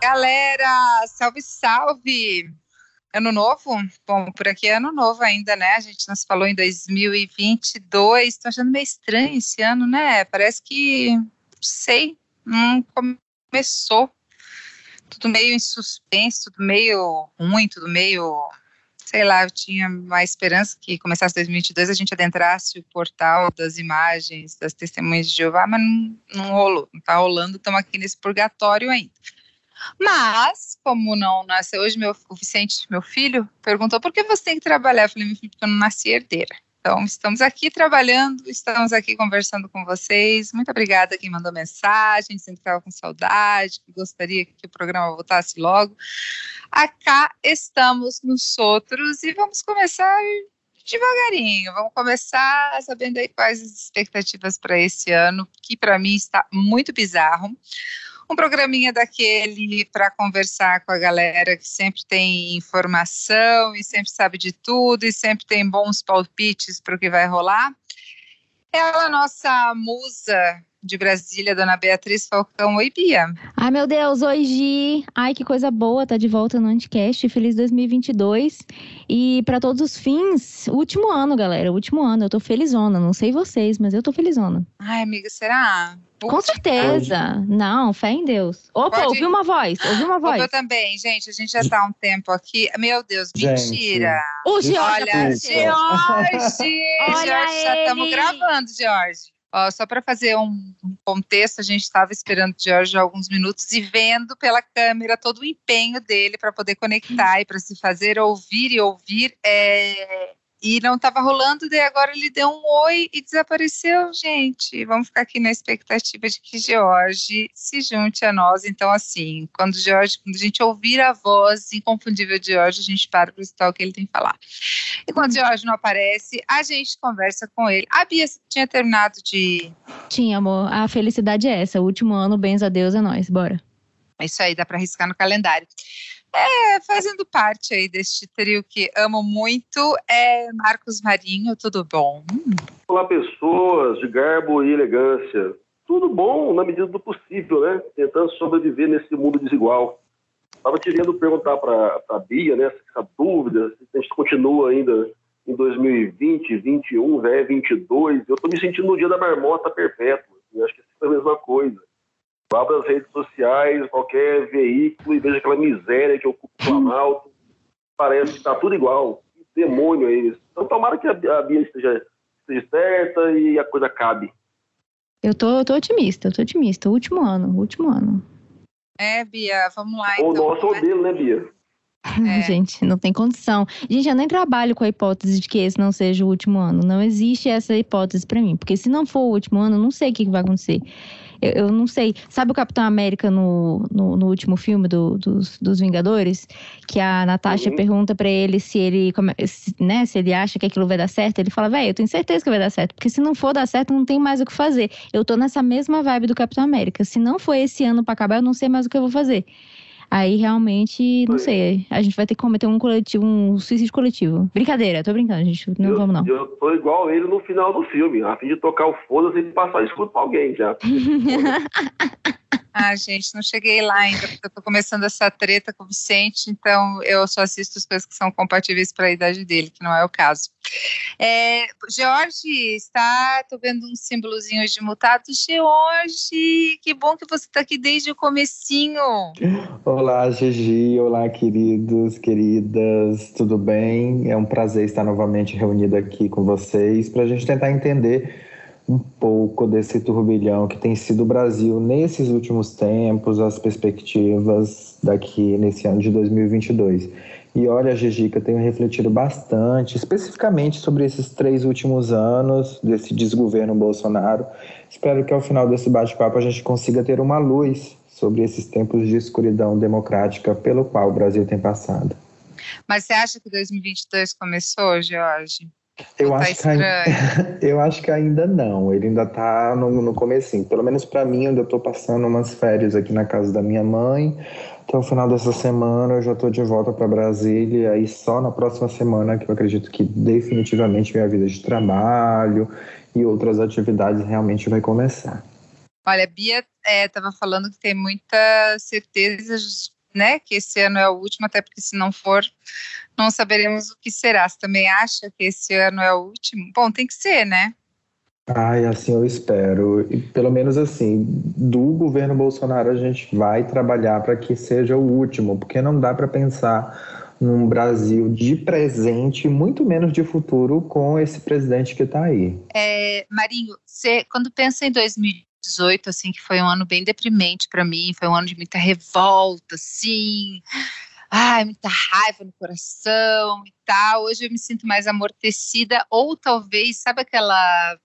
galera! Salve, salve! Ano novo? Bom, por aqui é ano novo ainda, né? A gente nos falou em 2022. Tô achando meio estranho esse ano, né? Parece que, sei, não começou. Tudo meio em suspenso, tudo meio ruim, tudo meio. Sei lá, eu tinha mais esperança que começasse 2022 a gente adentrasse o portal das imagens das testemunhas de Jeová, mas não, não rolou, não tá rolando, estamos aqui nesse purgatório ainda. Mas, como não nasceu hoje, meu, o Vicente, meu filho, perguntou por que você tem que trabalhar. Eu falei, porque eu não nasci herdeira. Então, estamos aqui trabalhando, estamos aqui conversando com vocês. Muito obrigada quem mandou mensagem, sempre estava com saudade, que gostaria que o programa voltasse logo. Acá estamos nos outros e vamos começar devagarinho. Vamos começar sabendo aí quais as expectativas para esse ano, que para mim está muito bizarro um programinha daquele para conversar com a galera que sempre tem informação e sempre sabe de tudo e sempre tem bons palpites para o que vai rolar. Ela, nossa musa de Brasília, dona Beatriz Falcão. Oi, Bia. Ai, meu Deus, oi, Gi. Ai, que coisa boa, tá de volta no Anticast. Feliz 2022. E para todos os fins, último ano, galera, último ano. Eu tô felizona, não sei vocês, mas eu tô felizona. Ai, amiga, será? Com certeza. Não, fé em Deus. Opa, Pode... ouvi uma voz, ouvi uma voz. Eu também, gente, a gente já tá há um tempo aqui. Meu Deus, mentira. O George. Olha, George. Olha George, já estamos gravando, George. Ó, só para fazer um, contexto, a gente estava esperando o George alguns minutos e vendo pela câmera todo o empenho dele para poder conectar e para se fazer ouvir e ouvir. É, e não estava rolando, daí agora ele deu um oi e desapareceu, gente. Vamos ficar aqui na expectativa de que George se junte a nós. Então, assim, quando George, quando a gente ouvir a voz inconfundível de George, a gente para para escutar o que ele tem que falar. E quando George não aparece, a gente conversa com ele. A Bia tinha terminado de. Tinha, amor. A felicidade é essa. O último ano, bens a Deus, é nós. Bora. É isso aí, dá para arriscar no calendário. É, fazendo parte aí deste trio que amo muito, é Marcos Marinho, tudo bom? Olá, pessoas de garbo e elegância. Tudo bom na medida do possível, né? Tentando sobreviver nesse mundo desigual. Estava querendo perguntar para a Bia, né, essa dúvida, se a gente continua ainda em 2020, 2021, né, 22. Eu estou me sentindo no dia da marmota perpétua. Eu acho que é a mesma coisa abra as redes sociais, qualquer veículo e veja aquela miséria que ocupa o Planalto. Parece que está tudo igual. Que demônio é isso. Então, tomara que a Bia esteja, esteja certa e a coisa cabe. Eu tô, eu tô otimista, eu tô otimista. Último ano, último ano. É, Bia, vamos lá. O então, nosso modelo, né, Bia? É. Gente, não tem condição. Gente, eu nem trabalho com a hipótese de que esse não seja o último ano. Não existe essa hipótese para mim. Porque se não for o último ano, eu não sei o que vai acontecer. Eu, eu não sei. Sabe o Capitão América no, no, no último filme do, dos, dos Vingadores? Que a Natasha uhum. pergunta para ele se ele, se, né, se ele acha que aquilo vai dar certo. Ele fala, velho, eu tenho certeza que vai dar certo. Porque se não for dar certo, não tem mais o que fazer. Eu tô nessa mesma vibe do Capitão América. Se não for esse ano para acabar, eu não sei mais o que eu vou fazer. Aí realmente, não sei, a gente vai ter que cometer um coletivo, um suicídio coletivo. Brincadeira, tô brincando, gente. Não eu, vamos não. Eu tô igual ele no final do filme, a fim de tocar o foda-se e passar escudo pra alguém já. Ah, gente, não cheguei lá ainda, porque eu tô começando essa treta com o Vicente, então eu só assisto as coisas que são compatíveis para a idade dele, que não é o caso. É, está, tô vendo um símbolozinho de mutado. Jorge, que bom que você está aqui desde o comecinho. Olá, Gigi, olá, queridos, queridas, tudo bem? É um prazer estar novamente reunido aqui com vocês para a gente tentar entender um pouco desse turbilhão que tem sido o Brasil nesses últimos tempos, as perspectivas daqui nesse ano de 2022. E olha, Gigica, tenho refletido bastante, especificamente sobre esses três últimos anos desse desgoverno Bolsonaro. Espero que ao final desse bate-papo a gente consiga ter uma luz sobre esses tempos de escuridão democrática pelo qual o Brasil tem passado. Mas você acha que 2022 começou, Jorge? Eu tá acho, que ainda, eu acho que ainda não. Ele ainda tá no, no comecinho. Pelo menos para mim, eu ainda tô passando umas férias aqui na casa da minha mãe. Até o final dessa semana eu já tô de volta para Brasília. E só na próxima semana que eu acredito que definitivamente minha vida de trabalho e outras atividades realmente vai começar. Olha, a Bia estava é, falando que tem muita certeza, né, que esse ano é o último, até porque se não for, não saberemos o que será. Você também acha que esse ano é o último? Bom, tem que ser, né? Ai, assim eu espero. E pelo menos assim, do governo Bolsonaro a gente vai trabalhar para que seja o último, porque não dá para pensar num Brasil de presente, muito menos de futuro, com esse presidente que está aí. É, Marinho, você, quando pensa em 2018, assim, que foi um ano bem deprimente para mim, foi um ano de muita revolta, assim, ai, muita raiva no coração e tal. Hoje eu me sinto mais amortecida, ou talvez, sabe aquela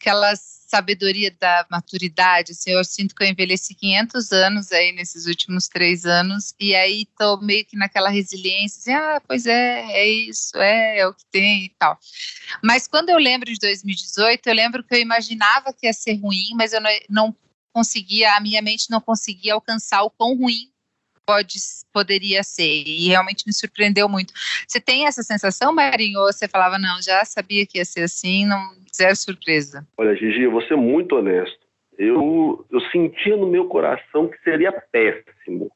aquela sabedoria da maturidade, assim, eu sinto que eu envelheci 500 anos aí nesses últimos três anos, e aí tô meio que naquela resiliência, assim, ah, pois é, é isso, é, é o que tem e tal. Mas quando eu lembro de 2018, eu lembro que eu imaginava que ia ser ruim, mas eu não, não conseguia, a minha mente não conseguia alcançar o quão ruim pode, poderia ser, e realmente me surpreendeu muito. Você tem essa sensação, Marinho, ou você falava, não, já sabia que ia ser assim, não, zero surpresa? Olha, Gigi, eu vou ser muito honesto. Eu, eu sentia no meu coração que seria péssimo.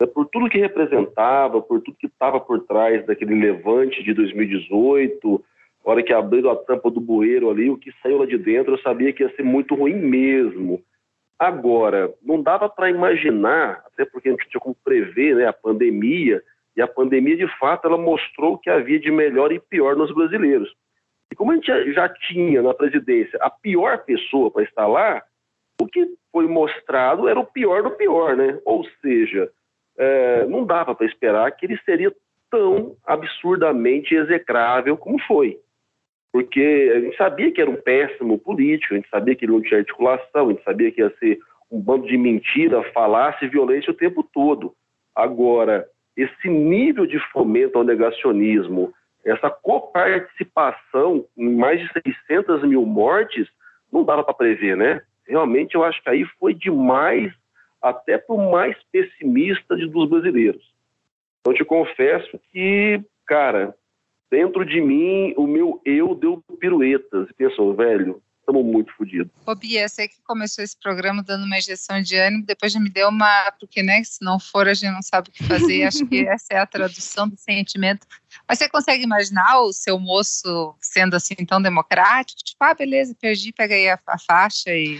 É por tudo que representava, por tudo que estava por trás daquele levante de 2018, a hora que abriram a tampa do bueiro ali, o que saiu lá de dentro, eu sabia que ia ser muito ruim mesmo. Agora, não dava para imaginar, até porque a gente tinha como prever né, a pandemia, e a pandemia, de fato, ela mostrou o que havia de melhor e pior nos brasileiros. E como a gente já tinha na presidência a pior pessoa para estar lá, o que foi mostrado era o pior do pior, né? Ou seja, é, não dava para esperar que ele seria tão absurdamente execrável como foi. Porque a gente sabia que era um péssimo político, a gente sabia que ele não tinha articulação, a gente sabia que ia ser um bando de mentira, falácia violência o tempo todo. Agora, esse nível de fomento ao negacionismo, essa coparticipação em mais de 600 mil mortes, não dava para prever, né? Realmente eu acho que aí foi demais, até para o mais pessimista de, dos brasileiros. Então, te confesso que, cara, dentro de mim, o meu eu deu piruetas. E pensou, velho, estamos muito fodidos. Ô Bia, você que começou esse programa dando uma injeção de ânimo, depois já me deu uma, porque né, se não for a gente não sabe o que fazer, acho que essa é a tradução do sentimento. Mas você consegue imaginar o seu moço sendo assim tão democrático? Tipo, ah, beleza, perdi, pega aí a, a faixa e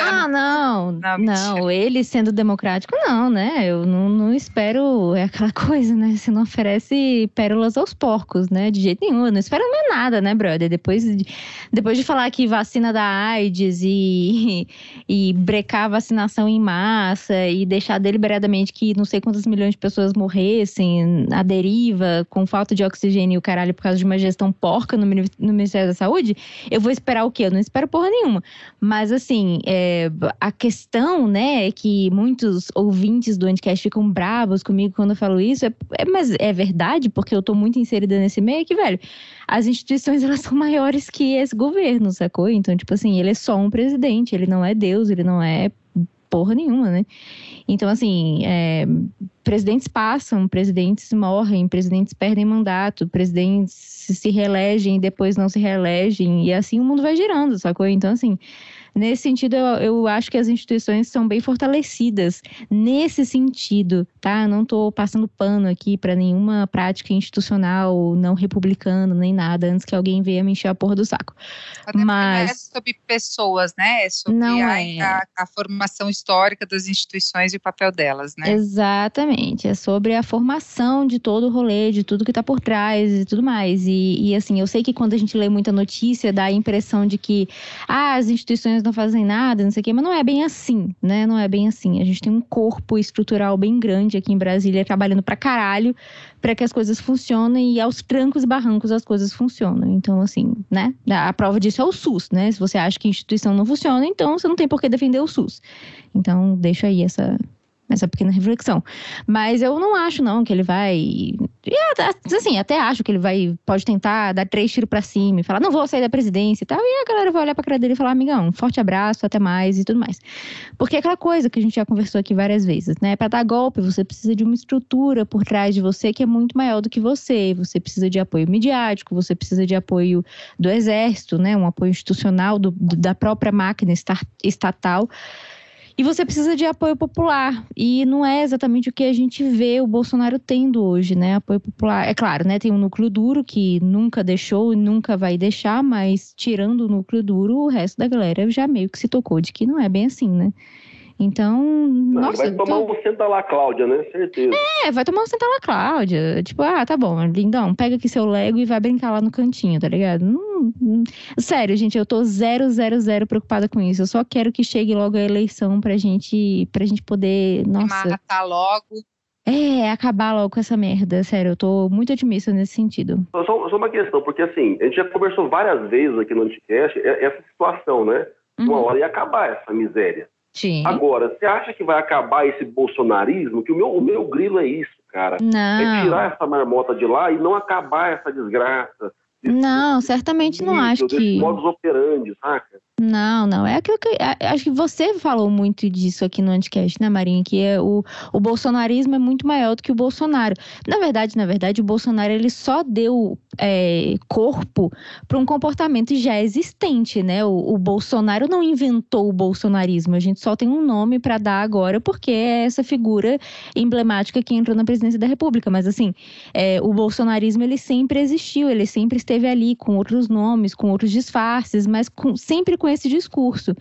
ah, não, não, não, ele sendo democrático, não, né? Eu não, não, espero, é aquela coisa, né? Você não oferece pérolas aos porcos, né? De jeito nenhum, eu não espero mais nada, né, brother? Depois de, depois de falar que vacina da AIDS e, e brecar a vacinação em massa e deixar deliberadamente que não sei quantas milhões de pessoas morressem à deriva, com falta de oxigênio e o caralho por causa de uma gestão porca no, no Ministério da Saúde, eu vou esperar o quê? Eu não espero porra nenhuma. Mas assim, é, a questão, né, é que muitos ouvintes do Anticast ficam bravos comigo quando eu falo isso, é, é, mas é verdade, porque eu tô muito inserida nesse meio, é que, velho, as instituições, elas são maiores que esse governo, sacou? Então, tipo assim, ele é só um presidente, ele não é Deus, ele não é porra nenhuma, né? Então, assim, é, presidentes passam, presidentes morrem, presidentes perdem mandato, presidentes se reelegem e depois não se reelegem, e assim o mundo vai girando, sacou? Então, assim, Nesse sentido, eu, eu acho que as instituições são bem fortalecidas. Nesse sentido, tá? Não estou passando pano aqui para nenhuma prática institucional não republicana, nem nada, antes que alguém venha me encher a porra do saco. Até Mas... Não é sobre pessoas, né? É sobre não a, é. a, a formação histórica das instituições e o papel delas, né? Exatamente. É sobre a formação de todo o rolê, de tudo que está por trás e tudo mais. E, e assim, eu sei que quando a gente lê muita notícia, dá a impressão de que ah, as instituições não fazem nada, não sei o quê, mas não é bem assim, né? Não é bem assim. A gente tem um corpo estrutural bem grande aqui em Brasília, trabalhando pra caralho para que as coisas funcionem e aos trancos e barrancos as coisas funcionam. Então, assim, né? A prova disso é o SUS, né? Se você acha que a instituição não funciona, então você não tem por que defender o SUS. Então, deixa aí essa, essa pequena reflexão. Mas eu não acho, não, que ele vai. Assim, até acho que ele vai, pode tentar dar três tiros para cima e falar, não vou sair da presidência e tal. E a galera vai olhar pra cara dele e falar, amigão, um forte abraço, até mais e tudo mais. Porque é aquela coisa que a gente já conversou aqui várias vezes, né? Para dar golpe, você precisa de uma estrutura por trás de você que é muito maior do que você. Você precisa de apoio midiático, você precisa de apoio do exército, né? Um apoio institucional do, da própria máquina estatal. E você precisa de apoio popular. E não é exatamente o que a gente vê o Bolsonaro tendo hoje, né? Apoio popular. É claro, né? Tem um núcleo duro que nunca deixou e nunca vai deixar, mas tirando o núcleo duro, o resto da galera já meio que se tocou de que não é bem assim, né? Então, Não, nossa. vai tomar tô... um senta lá, Cláudia, né? Certeza. É, vai tomar um senta lá, Cláudia. Tipo, ah, tá bom, lindão, pega aqui seu Lego e vai brincar lá no cantinho, tá ligado? Não, não... Sério, gente, eu tô zero, zero, zero preocupada com isso. Eu só quero que chegue logo a eleição pra gente, pra gente poder. Nossa. Matar logo. É, acabar logo com essa merda, sério, eu tô muito otimista nesse sentido. Só, só uma questão, porque assim, a gente já conversou várias vezes aqui no Anticast essa situação, né? Uma Uhum. hora ia acabar essa miséria. Sim. Agora, você acha que vai acabar esse bolsonarismo? Que o meu, o meu grilo é isso, cara. É Não. tirar essa marmota de lá e não acabar essa desgraça. Não, certamente não acho que. modus operandi, saca? Não, não. É aquilo que. a- Acho que você falou muito disso aqui no Anticast, né, Marinha? Que é o, o bolsonarismo é muito maior do que o Bolsonaro. Na verdade, na verdade, o Bolsonaro ele só deu é, corpo para um comportamento já existente, né? O, o Bolsonaro não inventou o bolsonarismo. A gente só tem um nome para dar agora, porque é essa figura emblemática que entrou na presidência da República. Mas assim, é, o bolsonarismo ele sempre existiu, ele sempre esteve ali com outros nomes, com outros disfarces, mas com- sempre com esse discurso.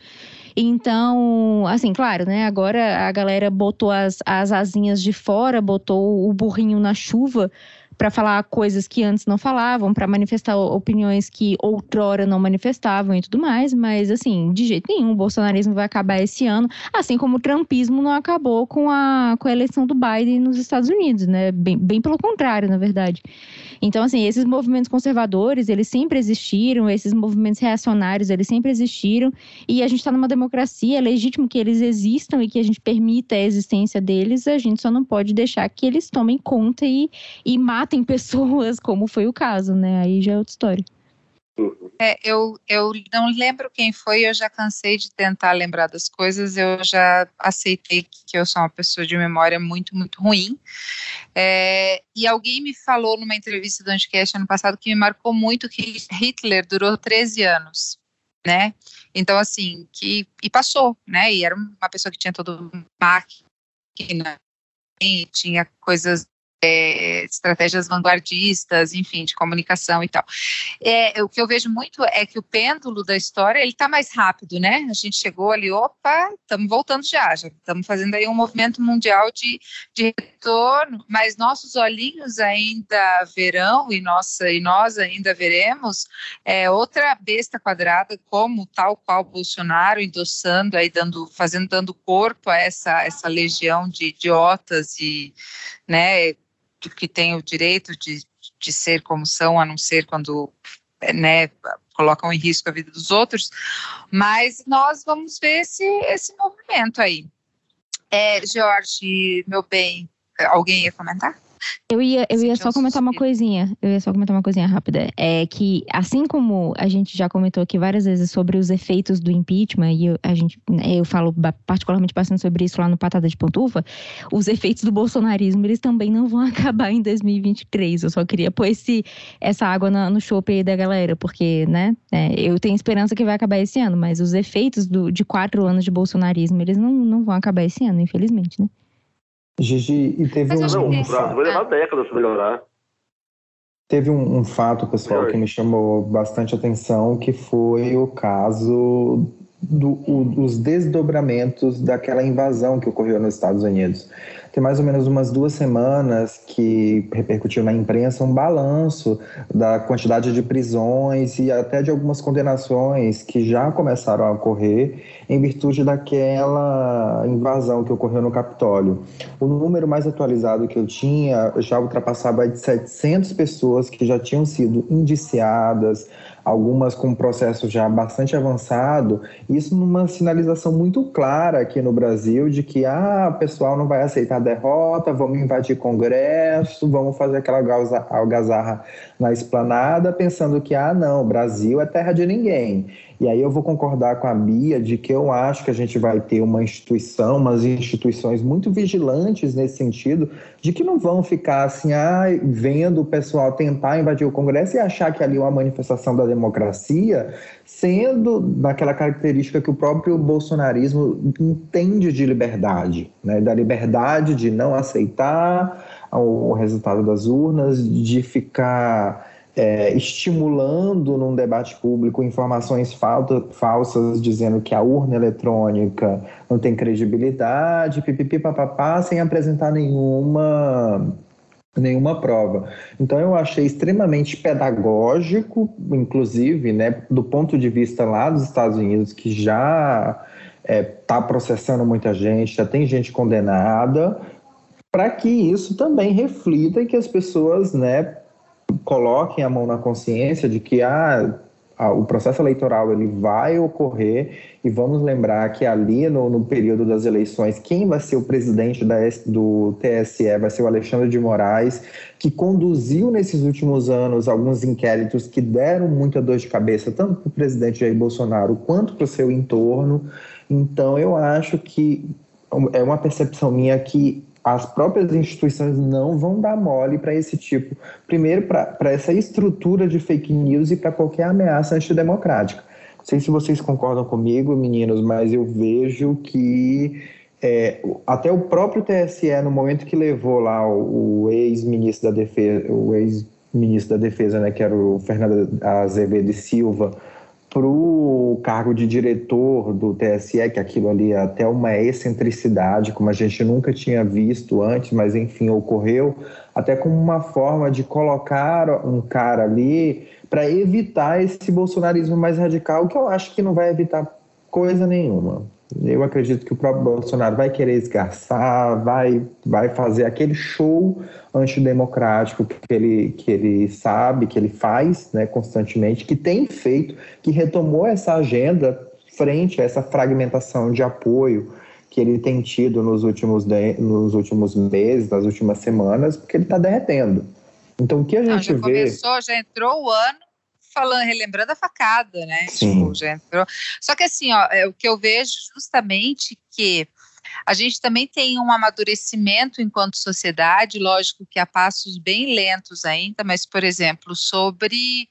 Então, assim, claro, né? Agora a galera botou as, as asinhas de fora, botou o burrinho na chuva para falar coisas que antes não falavam, para manifestar opiniões que outrora não manifestavam e tudo mais, mas assim, de jeito nenhum, o bolsonarismo vai acabar esse ano, assim como o trumpismo não acabou com a, com a eleição do Biden nos Estados Unidos, né? Bem, bem pelo contrário, na verdade. Então, assim, esses movimentos conservadores, eles sempre existiram, esses movimentos reacionários, eles sempre existiram, e a gente está numa democracia, é legítimo que eles existam e que a gente permita a existência deles, a gente só não pode deixar que eles tomem conta e, e matem pessoas, como foi o caso, né? Aí já é outra história. É, eu, eu não lembro quem foi, eu já cansei de tentar lembrar das coisas, eu já aceitei que eu sou uma pessoa de memória muito, muito ruim. É, e alguém me falou numa entrevista do Anticast ano passado que me marcou muito que Hitler durou 13 anos, né? Então, assim, que, e passou, né? E era uma pessoa que tinha todo máquina, tinha coisas é, estratégias vanguardistas, enfim, de comunicação e tal. É, o que eu vejo muito é que o pêndulo da história ele está mais rápido, né? A gente chegou ali, opa, estamos voltando já, já estamos fazendo aí um movimento mundial de, de retorno, mas nossos olhinhos ainda verão e nossa e nós ainda veremos é, outra besta quadrada como tal qual Bolsonaro endossando aí dando fazendo dando corpo a essa essa legião de idiotas e né que tem o direito de, de ser como são, a não ser quando né, colocam em risco a vida dos outros, mas nós vamos ver esse, esse movimento aí. É, Jorge, meu bem, alguém ia comentar? Eu ia, eu ia Sentiu só comentar uma coisinha. Eu ia só comentar uma coisinha rápida. É que, assim como a gente já comentou aqui várias vezes sobre os efeitos do impeachment, e eu, a gente, né, eu falo particularmente bastante sobre isso lá no Patada de Pantufa, os efeitos do bolsonarismo, eles também não vão acabar em 2023. Eu só queria pôr esse, essa água na- no chope aí da galera, porque, né, é, eu tenho esperança que vai acabar esse ano, mas os efeitos do- de quatro anos de bolsonarismo, eles não, não vão acabar esse ano, infelizmente, né? Gigi, e teve Mas um, Não, vai levar décadas para melhorar. Teve um, um fato, pessoal, que me chamou bastante atenção, que foi o caso do- o- dos desdobramentos daquela invasão que ocorreu nos Estados Unidos. Tem mais ou menos umas duas semanas que repercutiu na imprensa um balanço da quantidade de prisões e até de algumas condenações que já começaram a ocorrer em virtude daquela invasão que ocorreu no Capitólio. O número mais atualizado que eu tinha já ultrapassava de 700 pessoas que já tinham sido indiciadas, algumas com um processo já bastante avançado, isso numa sinalização muito clara aqui no Brasil de que ah, o pessoal não vai aceitar na derrota, vamos invadir Congresso, vamos fazer aquela algazarra na esplanada, pensando que, ah, não, o Brasil é terra de ninguém. E aí eu vou concordar com a Bia de que eu acho que a gente vai ter uma instituição, umas instituições muito vigilantes nesse sentido, de que não vão ficar assim, ah, vendo o pessoal tentar invadir o Congresso e achar que ali é uma manifestação da democracia, sendo naquela característica que o próprio bolsonarismo entende de liberdade, né? da liberdade de não aceitar o resultado das urnas, de ficar é, estimulando num debate público informações falta, falsas dizendo que a urna eletrônica não tem credibilidade, pipipi papapá, sem apresentar nenhuma nenhuma prova. Então eu achei extremamente pedagógico, inclusive, né, do ponto de vista lá dos Estados Unidos, que já está é, tá processando muita gente, já tem gente condenada, para que isso também reflita e que as pessoas, né, coloquem a mão na consciência de que ah, o processo eleitoral ele vai ocorrer e vamos lembrar que ali no, no, período das eleições quem vai ser o presidente da, do TSE vai ser o Alexandre de Moraes que conduziu nesses últimos anos alguns inquéritos que deram muita dor de cabeça tanto para o presidente Jair Bolsonaro quanto para o seu entorno. Então eu acho que é uma percepção minha que as próprias instituições não vão dar mole para esse tipo, primeiro para essa estrutura de fake news e para qualquer ameaça antidemocrática. Não sei se vocês concordam comigo, meninos, mas eu vejo que é, até o próprio TSE, no momento que levou lá o, o ex-ministro da Defesa, o ex-ministro da Defesa, né, que era o Fernando Azevedo Silva, para o cargo de diretor do TSE, que aquilo ali é até uma excentricidade, como a gente nunca tinha visto antes, mas enfim, ocorreu, até como uma forma de colocar um cara ali para evitar esse bolsonarismo mais radical, que eu acho que não vai evitar coisa nenhuma. Eu acredito que o próprio Bolsonaro vai querer esgarçar, vai, vai fazer aquele show antidemocrático que ele, que ele sabe, que ele faz né, constantemente, que tem feito, que retomou essa agenda frente a essa fragmentação de apoio que ele tem tido nos últimos, de, nos últimos meses, nas últimas semanas, porque ele está derretendo. Então, o que a gente Não, já vê. Começou, já entrou o ano falando, relembrando a facada, né? Sim. Tipo, já entrou. Só que assim, ó, é o que eu vejo justamente que a gente também tem um amadurecimento enquanto sociedade, lógico que a passos bem lentos ainda, mas, por exemplo, sobre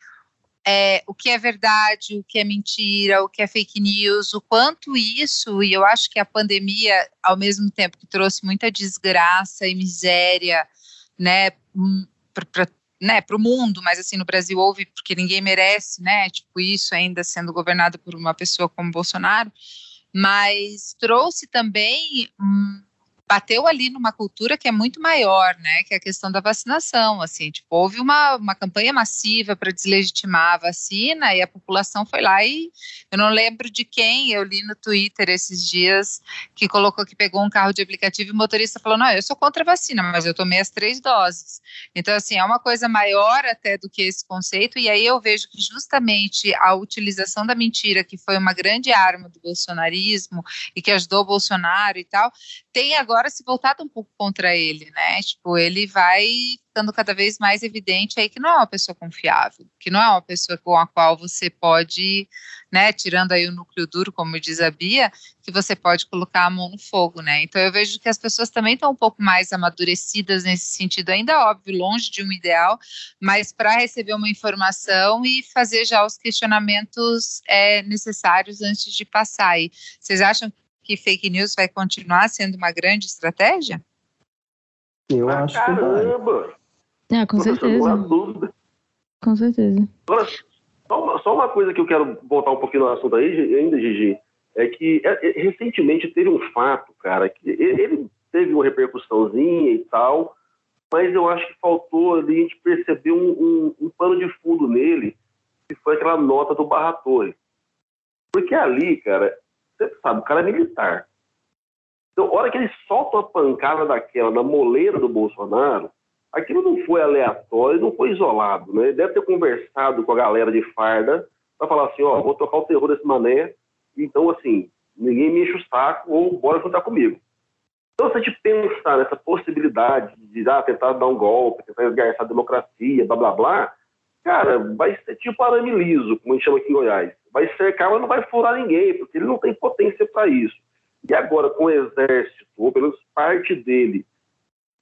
é, o que é verdade, o que é mentira, o que é fake news, o quanto isso, e eu acho que a pandemia, ao mesmo tempo que trouxe muita desgraça e miséria, né, hum, para né, para o mundo, mas assim no Brasil houve porque ninguém merece, né, tipo isso ainda sendo governado por uma pessoa como Bolsonaro, mas trouxe também bateu ali numa cultura que é muito maior, né, que é a questão da vacinação, assim, tipo, houve uma, uma campanha massiva para deslegitimar a vacina e a população foi lá e eu não lembro de quem, eu li no Twitter esses dias, que colocou que pegou um carro de aplicativo e o motorista falou, não, eu sou contra a vacina, mas eu tomei as três doses. Então, assim, é uma coisa maior até do que esse conceito, e aí eu vejo que justamente a utilização da mentira, que foi uma grande arma do bolsonarismo e que ajudou o Bolsonaro e tal, tem agora se voltado um pouco contra ele, né? Tipo, ele vai ficando cada vez mais evidente aí que não é uma pessoa confiável, que não é uma pessoa com a qual você pode, né, tirando aí o núcleo duro, como diz a Bia, que você pode colocar a mão no fogo, né? Então eu vejo que as pessoas também estão um pouco mais amadurecidas nesse sentido, ainda óbvio, longe de um ideal, mas para receber uma informação e fazer já os questionamentos é, necessários antes de passar. E vocês acham que fake news vai continuar sendo uma grande estratégia? Eu ah, acho caramba. que vai. Ah, com certeza. Dúvida. Com certeza. Agora, só uma, só uma, coisa que eu quero voltar um pouquinho no assunto aí, ainda, Gigi, é que é, é, recentemente teve um fato, cara, que ele teve uma repercussãozinha e tal, mas eu acho que faltou ali a gente perceber um, um, um pano de fundo nele, que foi aquela nota do Barra Torre. Porque ali, cara, você sabe, o cara é militar. Então, a hora que ele solta uma pancada daquela na moleira do Bolsonaro, aquilo não foi aleatório, não foi isolado, né? Ele deve ter conversado com a galera de farda para falar assim, ó, vou tocar o terror desse mané, então, assim, ninguém me enche o saco ou bora juntar comigo. Então, se a gente pensar nessa possibilidade de ah, tentar dar um golpe, tentar esgarçar a democracia, blá blá blá, cara, vai ser tipo arame liso, como a gente chama aqui em Goiás. Vai cercar, mas não vai furar ninguém, porque ele não tem potência para isso. E agora, com o exército, ou pelo menos parte dele,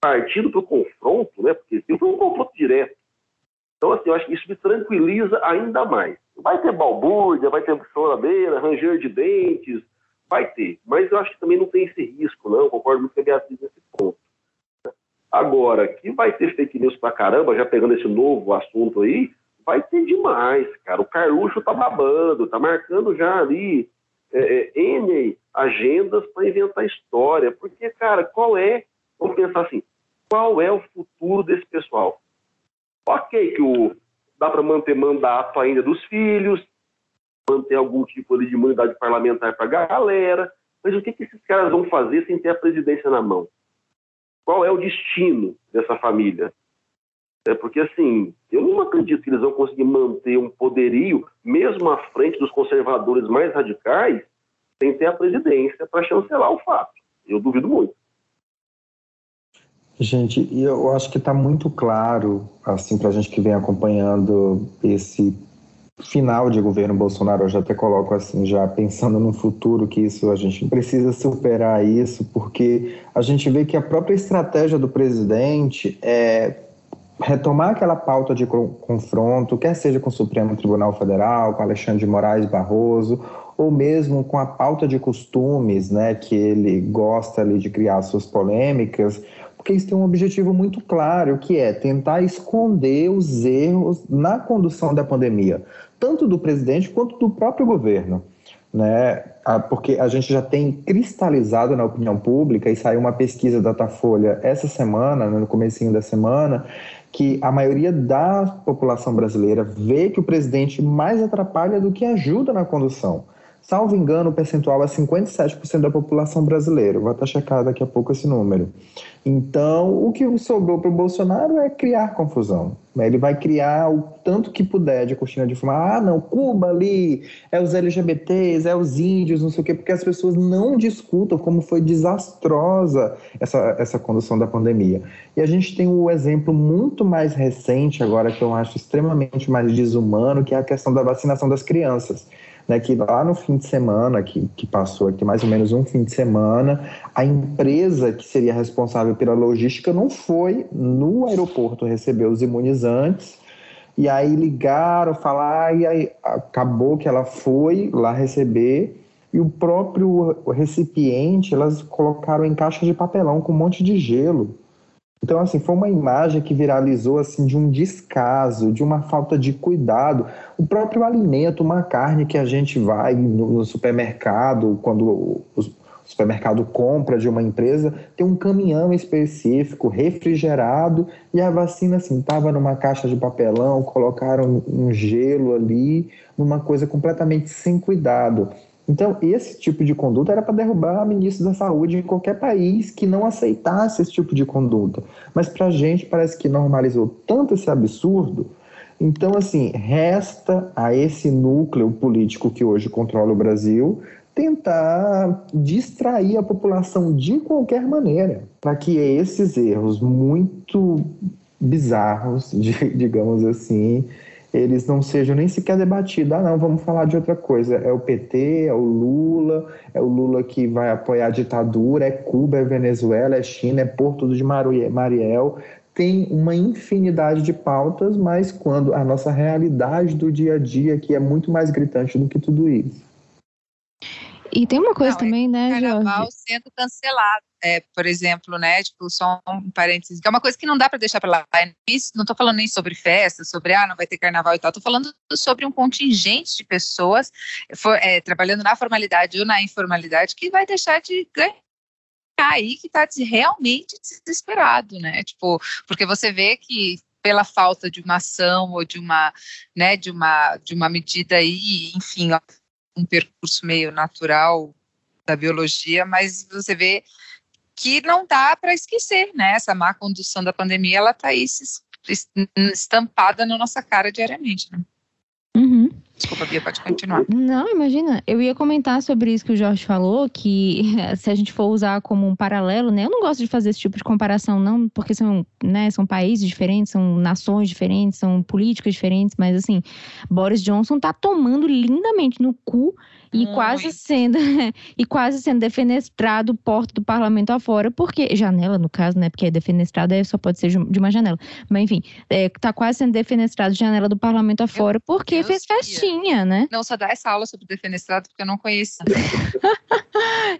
partindo para o confronto, né? Porque se foi um confronto direto. Então, assim, eu acho que isso me tranquiliza ainda mais. Vai ter balbúrdia, vai ter choradeira, ranger de dentes, vai ter. Mas eu acho que também não tem esse risco, não. Concordo muito com a Beatriz nesse ponto. Agora, que vai ter fake news pra caramba, já pegando esse novo assunto aí, vai ter demais, cara. O Carluxo tá babando, tá marcando já ali é, é, N agendas para inventar história. Porque, cara, qual é, vamos pensar assim, qual é o futuro desse pessoal? Ok, que o, dá para manter mandato ainda dos filhos, manter algum tipo de imunidade parlamentar para a galera, mas o que, que esses caras vão fazer sem ter a presidência na mão? Qual é o destino dessa família? É porque, assim, eu não acredito que eles vão conseguir manter um poderio, mesmo à frente dos conservadores mais radicais, sem ter a presidência para chancelar o fato. Eu duvido muito. Gente, eu acho que está muito claro, assim, para a gente que vem acompanhando esse final de governo Bolsonaro, eu já até coloco assim, já pensando no futuro, que isso a gente precisa superar isso, porque a gente vê que a própria estratégia do presidente é retomar aquela pauta de confronto, quer seja com o Supremo Tribunal Federal, com Alexandre de Moraes Barroso, ou mesmo com a pauta de costumes, né, que ele gosta ali de criar suas polêmicas, porque isso tem um objetivo muito claro, que é tentar esconder os erros na condução da pandemia, tanto do presidente quanto do próprio governo. Né? Porque a gente já tem cristalizado na opinião pública, e saiu uma pesquisa da Datafolha essa semana, né, no comecinho da semana, que a maioria da população brasileira vê que o presidente mais atrapalha do que ajuda na condução. Salvo engano, o percentual é 57% da população brasileira. Vou até checar daqui a pouco esse número. Então, o que sobrou para o Bolsonaro é criar confusão. Ele vai criar o tanto que puder de cortina de fumaça. Ah, não, Cuba ali, é os LGBTs, é os índios, não sei o quê, porque as pessoas não discutam como foi desastrosa essa, essa condução da pandemia. E a gente tem um exemplo muito mais recente agora, que eu acho extremamente mais desumano, que é a questão da vacinação das crianças né, que lá no fim de semana, que, que passou aqui mais ou menos um fim de semana, a empresa que seria responsável pela logística não foi no aeroporto receber os imunizantes, e aí ligaram, falaram, e aí acabou que ela foi lá receber, e o próprio recipiente elas colocaram em caixa de papelão com um monte de gelo. Então, assim, foi uma imagem que viralizou, assim, de um descaso, de uma falta de cuidado. O próprio alimento, uma carne que a gente vai no, supermercado, quando o supermercado compra de uma empresa, tem um caminhão específico, refrigerado, e a vacina, assim, estava numa caixa de papelão, colocaram um gelo ali, numa coisa completamente sem cuidado. Então, esse tipo de conduta era para derrubar o ministro da Saúde em qualquer país que não aceitasse esse tipo de conduta. Mas para a gente parece que normalizou tanto esse absurdo. Então, assim, resta a esse núcleo político que hoje controla o Brasil tentar distrair a população de qualquer maneira, para que esses erros muito bizarros, digamos assim, eles não sejam nem sequer debatidos. Ah, não, vamos falar de outra coisa. É o PT, é o Lula, é o Lula que vai apoiar a ditadura, é Cuba, é Venezuela, é China, é Porto de Mariel. Tem uma infinidade de pautas, mas quando a nossa realidade do dia a dia que é muito mais gritante do que tudo isso. E tem uma coisa não, também, né, carnaval Jorge? sendo cancelado, é, por exemplo, né, tipo, só um parênteses, que é uma coisa que não dá para deixar para lá. Isso, não estou falando nem sobre festa, sobre, ah, não vai ter carnaval e tal, estou falando sobre um contingente de pessoas for, é, trabalhando na formalidade ou na informalidade que vai deixar de ganhar aí que está realmente desesperado, né, tipo, porque você vê que pela falta de uma ação ou de uma, né, de uma, de uma medida aí, enfim, um percurso meio natural da biologia, mas você vê que não dá para esquecer, né? Essa má condução da pandemia, ela está aí estampada na nossa cara diariamente, né? Uhum. Desculpa, Bia, pode continuar. Não, imagina. Eu ia comentar sobre isso que o Jorge falou, que se a gente for usar como um paralelo, né? Eu não gosto de fazer esse tipo de comparação, não, porque são, né, são países diferentes, são nações diferentes, são políticas diferentes, mas assim, Boris Johnson tá tomando lindamente no cu e Muito. quase sendo e quase sendo defenestrado porta do parlamento afora, porque janela no caso, né? Porque defenestrado é, só pode ser de uma janela. Mas enfim, é, tá quase sendo defenestrado janela do parlamento afora porque Deus fez festinha, né? Não só dá essa aula sobre defenestrado porque eu não conheço.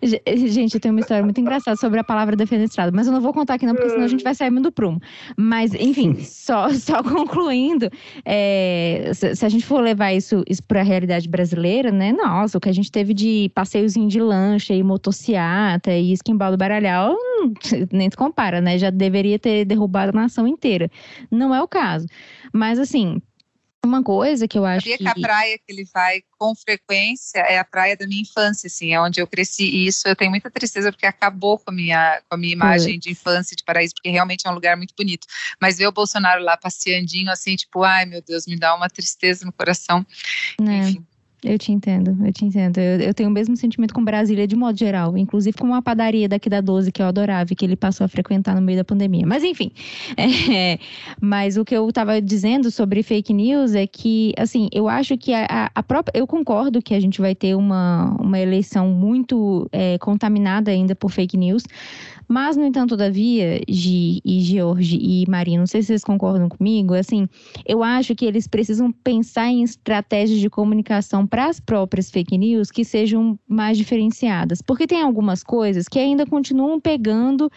gente, eu tenho uma história muito engraçada sobre a palavra defenestrado, mas eu não vou contar aqui não, porque senão a gente vai sair do prumo. Mas enfim, só só concluindo, é, se, a gente for levar isso, isso para a realidade brasileira, né? Nossa, o que a gente teve de passeiozinho de lancha e motociata e esquimbal do baralhau, hum, nem se compara, né? Já deveria ter derrubado a nação inteira. Não é o caso. Mas assim, uma coisa que eu acho Sabia que... que a praia que ele vai com frequência é a praia da minha infância, assim, é onde eu cresci. E isso eu tenho muita tristeza porque acabou com a minha, com a minha imagem de infância de paraíso, porque realmente é um lugar muito bonito. Mas ver o Bolsonaro lá passeandinho, assim, tipo, ai meu Deus, me dá uma tristeza no coração. É. Enfim. Eu te entendo, eu te entendo. Eu, eu, tenho o mesmo sentimento com Brasília de modo geral, inclusive com uma padaria daqui da 12 que eu adorava e que ele passou a frequentar no meio da pandemia. Mas enfim, é, mas o que eu estava dizendo sobre fake news é que, assim, eu acho que a, a, própria. Eu concordo que a gente vai ter uma, uma eleição muito é, contaminada ainda por fake news. Mas, no entanto, todavia, Gi e George e Maria, não sei se vocês concordam comigo, assim, eu acho que eles precisam pensar em estratégias de comunicação para as próprias fake news que sejam mais diferenciadas. Porque tem algumas coisas que ainda continuam pegando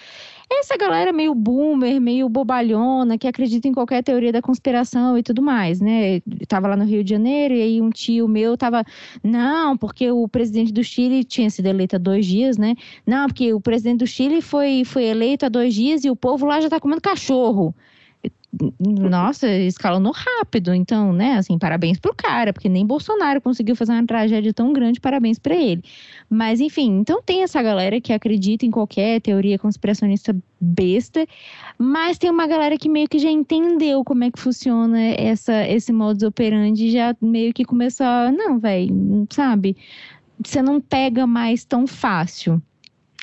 essa galera meio boomer, meio bobalhona, que acredita em qualquer teoria da conspiração e tudo mais, né? tava lá no Rio de Janeiro e aí um tio meu tava, não, porque o presidente do Chile tinha sido eleito há dois dias, né? Não, porque o presidente do Chile foi, foi eleito há dois dias e o povo lá já tá comendo cachorro nossa, escalonou rápido. Então, né, assim, parabéns pro cara, porque nem Bolsonaro conseguiu fazer uma tragédia tão grande, parabéns para ele. Mas, enfim, então tem essa galera que acredita em qualquer teoria conspiracionista besta, mas tem uma galera que meio que já entendeu como é que funciona essa, esse modus operandi e já meio que começou a, não, velho, sabe? Você não pega mais tão fácil.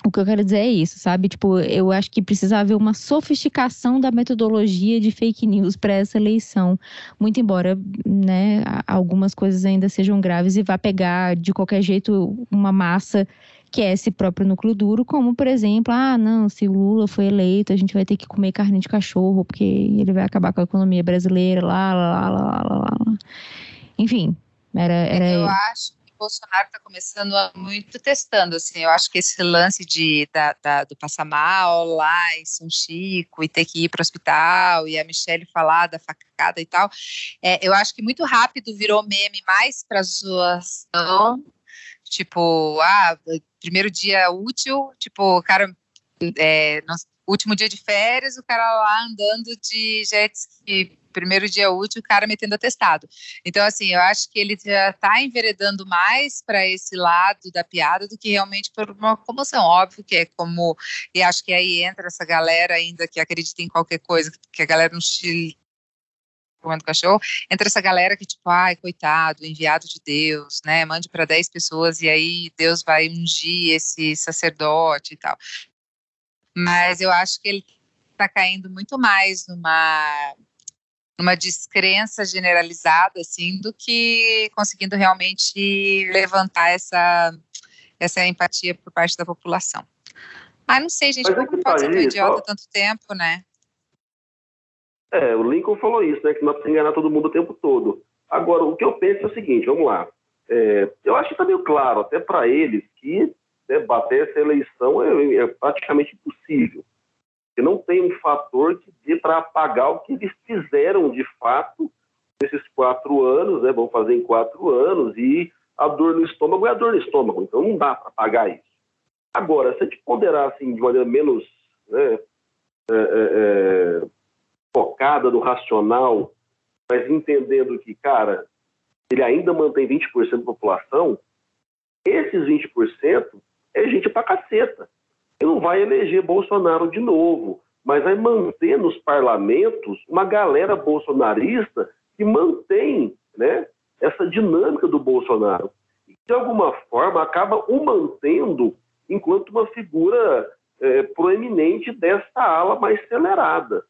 O que eu quero dizer é isso, sabe? Tipo, eu acho que precisa haver uma sofisticação da metodologia de fake news para essa eleição. Muito embora, né, algumas coisas ainda sejam graves e vá pegar de qualquer jeito uma massa que é esse próprio núcleo duro, como por exemplo, ah, não, se o Lula foi eleito, a gente vai ter que comer carne de cachorro, porque ele vai acabar com a economia brasileira, lá, lá, lá, lá, lá, lá. Enfim, era, era. Eu acho Bolsonaro está começando muito testando, assim, eu acho que esse lance de, da, da, do passar mal lá em São Chico e ter que ir para o hospital e a Michelle falar da facada e tal, é, eu acho que muito rápido virou meme mais para zoação, tipo, ah, primeiro dia útil, tipo, cara, é, último dia de férias, o cara lá andando de jet ski primeiro dia útil, o cara metendo atestado. Então, assim, eu acho que ele já está enveredando mais para esse lado da piada do que realmente por uma comoção. Óbvio que é como. E acho que aí entra essa galera ainda que acredita em qualquer coisa, que a galera no Chile comendo cachorro, entra essa galera que, tipo, ai, coitado, enviado de Deus, né? Mande para 10 pessoas e aí Deus vai ungir esse sacerdote e tal. Mas eu acho que ele está caindo muito mais numa numa descrença generalizada, assim, do que conseguindo realmente levantar essa, essa empatia por parte da população. Ah, não sei, gente, como pode ser tão idiota tanto tempo, né? É, o Lincoln falou isso, né, que não precisa enganar todo mundo o tempo todo. Agora, o que eu penso é o seguinte, vamos lá, é, eu acho que está meio claro, até para eles, que né, bater essa eleição é, é praticamente impossível que não tem um fator que dê para apagar o que eles fizeram de fato nesses quatro anos, né? Vão fazer em quatro anos e a dor no estômago é a dor no estômago, então não dá para apagar isso. Agora, se a gente ponderar assim de maneira menos né, é, é, é, focada no racional, mas entendendo que, cara, ele ainda mantém 20% da população, esses 20% é gente pra caceta. Ele não vai eleger Bolsonaro de novo, mas vai manter nos parlamentos uma galera bolsonarista que mantém né, essa dinâmica do Bolsonaro. E, de alguma forma, acaba o mantendo enquanto uma figura é, proeminente dessa ala mais acelerada.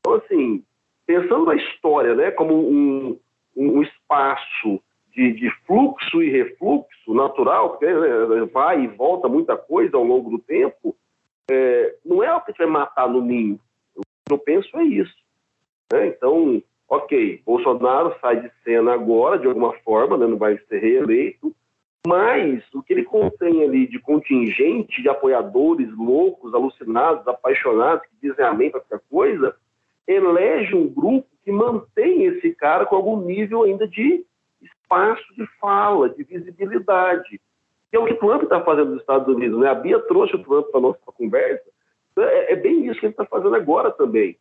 Então, assim, pensando na história né, como um, um espaço de, de, fluxo e refluxo natural, porque né, vai e volta muita coisa ao longo do tempo, é, não é algo que vai matar no ninho. O que eu penso é isso. Né? Então, ok, Bolsonaro sai de cena agora, de alguma forma, né, não vai ser reeleito, mas o que ele contém ali de contingente de apoiadores loucos, alucinados, apaixonados, que dizem amém para qualquer coisa, elege um grupo que mantém esse cara com algum nível ainda de espaço de fala, de visibilidade. Que é o que Trump está fazendo nos Estados Unidos. Né? A Bia trouxe o Trump para a nossa conversa. É, é bem isso que ele está fazendo agora também.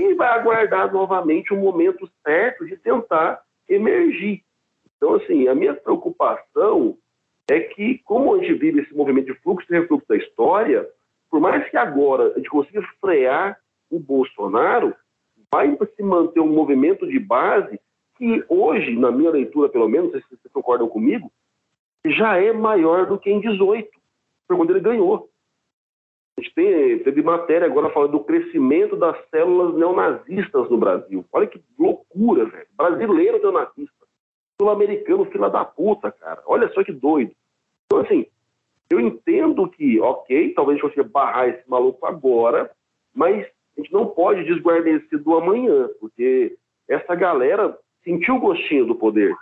E vai aguardar novamente o um momento certo de tentar emergir. Então, assim, a minha preocupação é que, como a gente vive esse movimento de fluxo e refluxo da história, por mais que agora a gente consiga frear o Bolsonaro, vai se manter um movimento de base que hoje, na minha leitura pelo menos, se vocês concordam comigo, já é maior do que em 18, foi quando ele ganhou. A gente tem, teve matéria agora falando do crescimento das células neonazistas no Brasil. Olha que loucura, velho. Brasileiro neonazista. Sul-americano, fila da puta, cara. Olha só que doido. Então, assim, eu entendo que, ok, talvez a gente consiga barrar esse maluco agora, mas a gente não pode desguarnecer do amanhã, porque essa galera sentiu o gostinho do poder,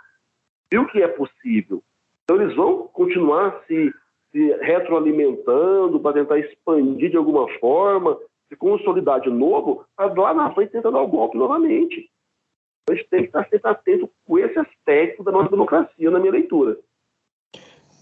viu que é possível. Então eles vão continuar se, se retroalimentando para tentar expandir de alguma forma, se consolidar de novo, para lá na frente tentar dar o golpe novamente. Então, a gente tem que estar atento com esse aspecto da nossa democracia, na minha leitura.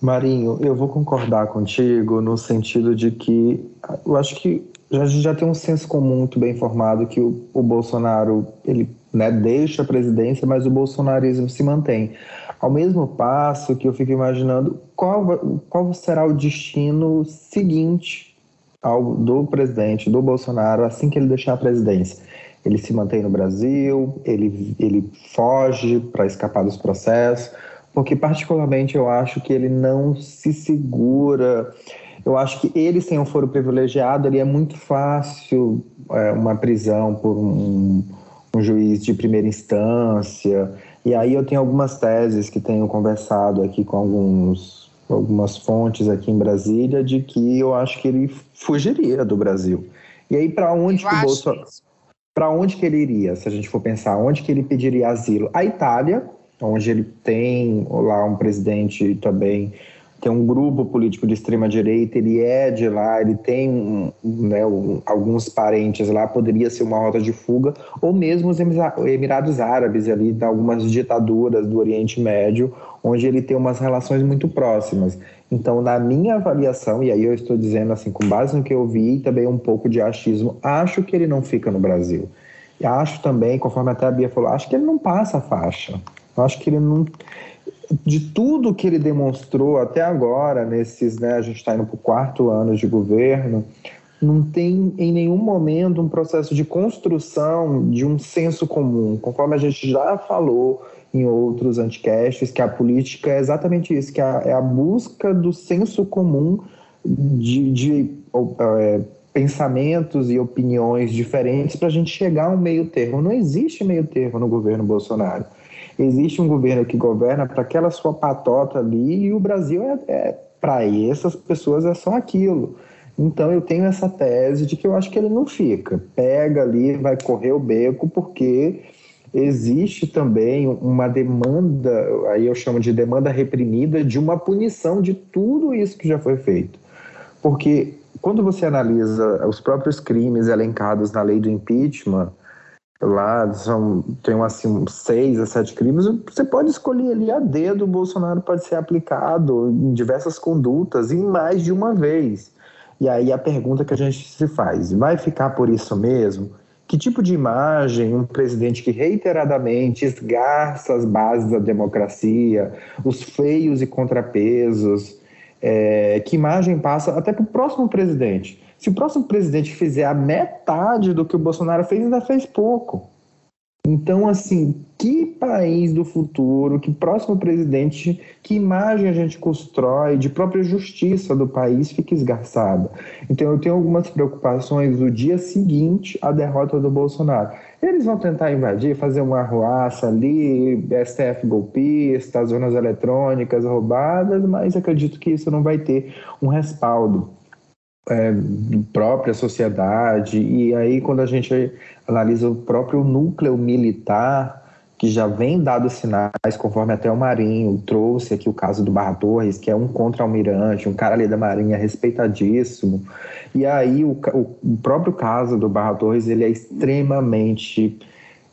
Marinho, eu vou concordar contigo no sentido de que eu acho que a gente já tem um senso comum muito bem formado que o, o Bolsonaro ele né, deixa a presidência, mas o bolsonarismo se mantém. Ao mesmo passo que eu fico imaginando qual, qual será o destino seguinte ao, do presidente, do Bolsonaro, assim que ele deixar a presidência. Ele se mantém no Brasil, ele, ele foge para escapar dos processos, porque, particularmente, eu acho que ele não se segura. Eu acho que ele, sem um foro privilegiado, ele é muito fácil é, uma prisão por um um juiz de primeira instância. E aí eu tenho algumas teses que tenho conversado aqui com alguns, algumas fontes aqui em Brasília de que eu acho que ele fugiria do Brasil. E aí para onde eu que o Bolsonaro para onde que ele iria? Se a gente for pensar, onde que ele pediria asilo? A Itália, onde ele tem lá um presidente também tem um grupo político de extrema direita, ele é de lá, ele tem né, um, alguns parentes lá, poderia ser uma rota de fuga, ou mesmo os Emirados Árabes ali, algumas ditaduras do Oriente Médio, onde ele tem umas relações muito próximas. Então, na minha avaliação, e aí eu estou dizendo assim, com base no que eu vi e também um pouco de achismo, acho que ele não fica no Brasil. E acho também, conforme até a Bia falou, acho que ele não passa a faixa. Acho que ele não de tudo que ele demonstrou até agora, nesses, né, a gente está indo para o quarto ano de governo, não tem em nenhum momento um processo de construção de um senso comum, conforme a gente já falou em outros anticasts, que a política é exatamente isso, que é a busca do senso comum de, de é, pensamentos e opiniões diferentes para a gente chegar a um meio termo. Não existe meio termo no governo Bolsonaro. Existe um governo que governa para aquela sua patota ali e o Brasil é, é para essas pessoas é só aquilo. Então eu tenho essa tese de que eu acho que ele não fica. Pega ali, vai correr o beco, porque existe também uma demanda, aí eu chamo de demanda reprimida, de uma punição de tudo isso que já foi feito. Porque quando você analisa os próprios crimes elencados na lei do impeachment, lá são, tem assim, seis a sete crimes, você pode escolher ali a dedo, o Bolsonaro pode ser aplicado em diversas condutas, em mais de uma vez. E aí a pergunta que a gente se faz, vai ficar por isso mesmo? Que tipo de imagem um presidente que reiteradamente esgarça as bases da democracia, os feios e contrapesos, é, que imagem passa até para o próximo presidente? Se o próximo presidente fizer a metade do que o Bolsonaro fez, ainda fez pouco. Então, assim, que país do futuro, que próximo presidente, que imagem a gente constrói de própria justiça do país fica esgarçada. Então, eu tenho algumas preocupações do dia seguinte à derrota do Bolsonaro. Eles vão tentar invadir, fazer uma arruaça ali, STF golpista, as urnas eletrônicas roubadas, mas acredito que isso não vai ter um respaldo é, própria sociedade. E aí, quando a gente analisa o próprio núcleo militar, que já vem dado sinais, conforme até o Marinho trouxe aqui o caso do Barra Torres, que é um contra-almirante, um cara ali da Marinha respeitadíssimo. E aí, o, o próprio caso do Barra Torres, ele é extremamente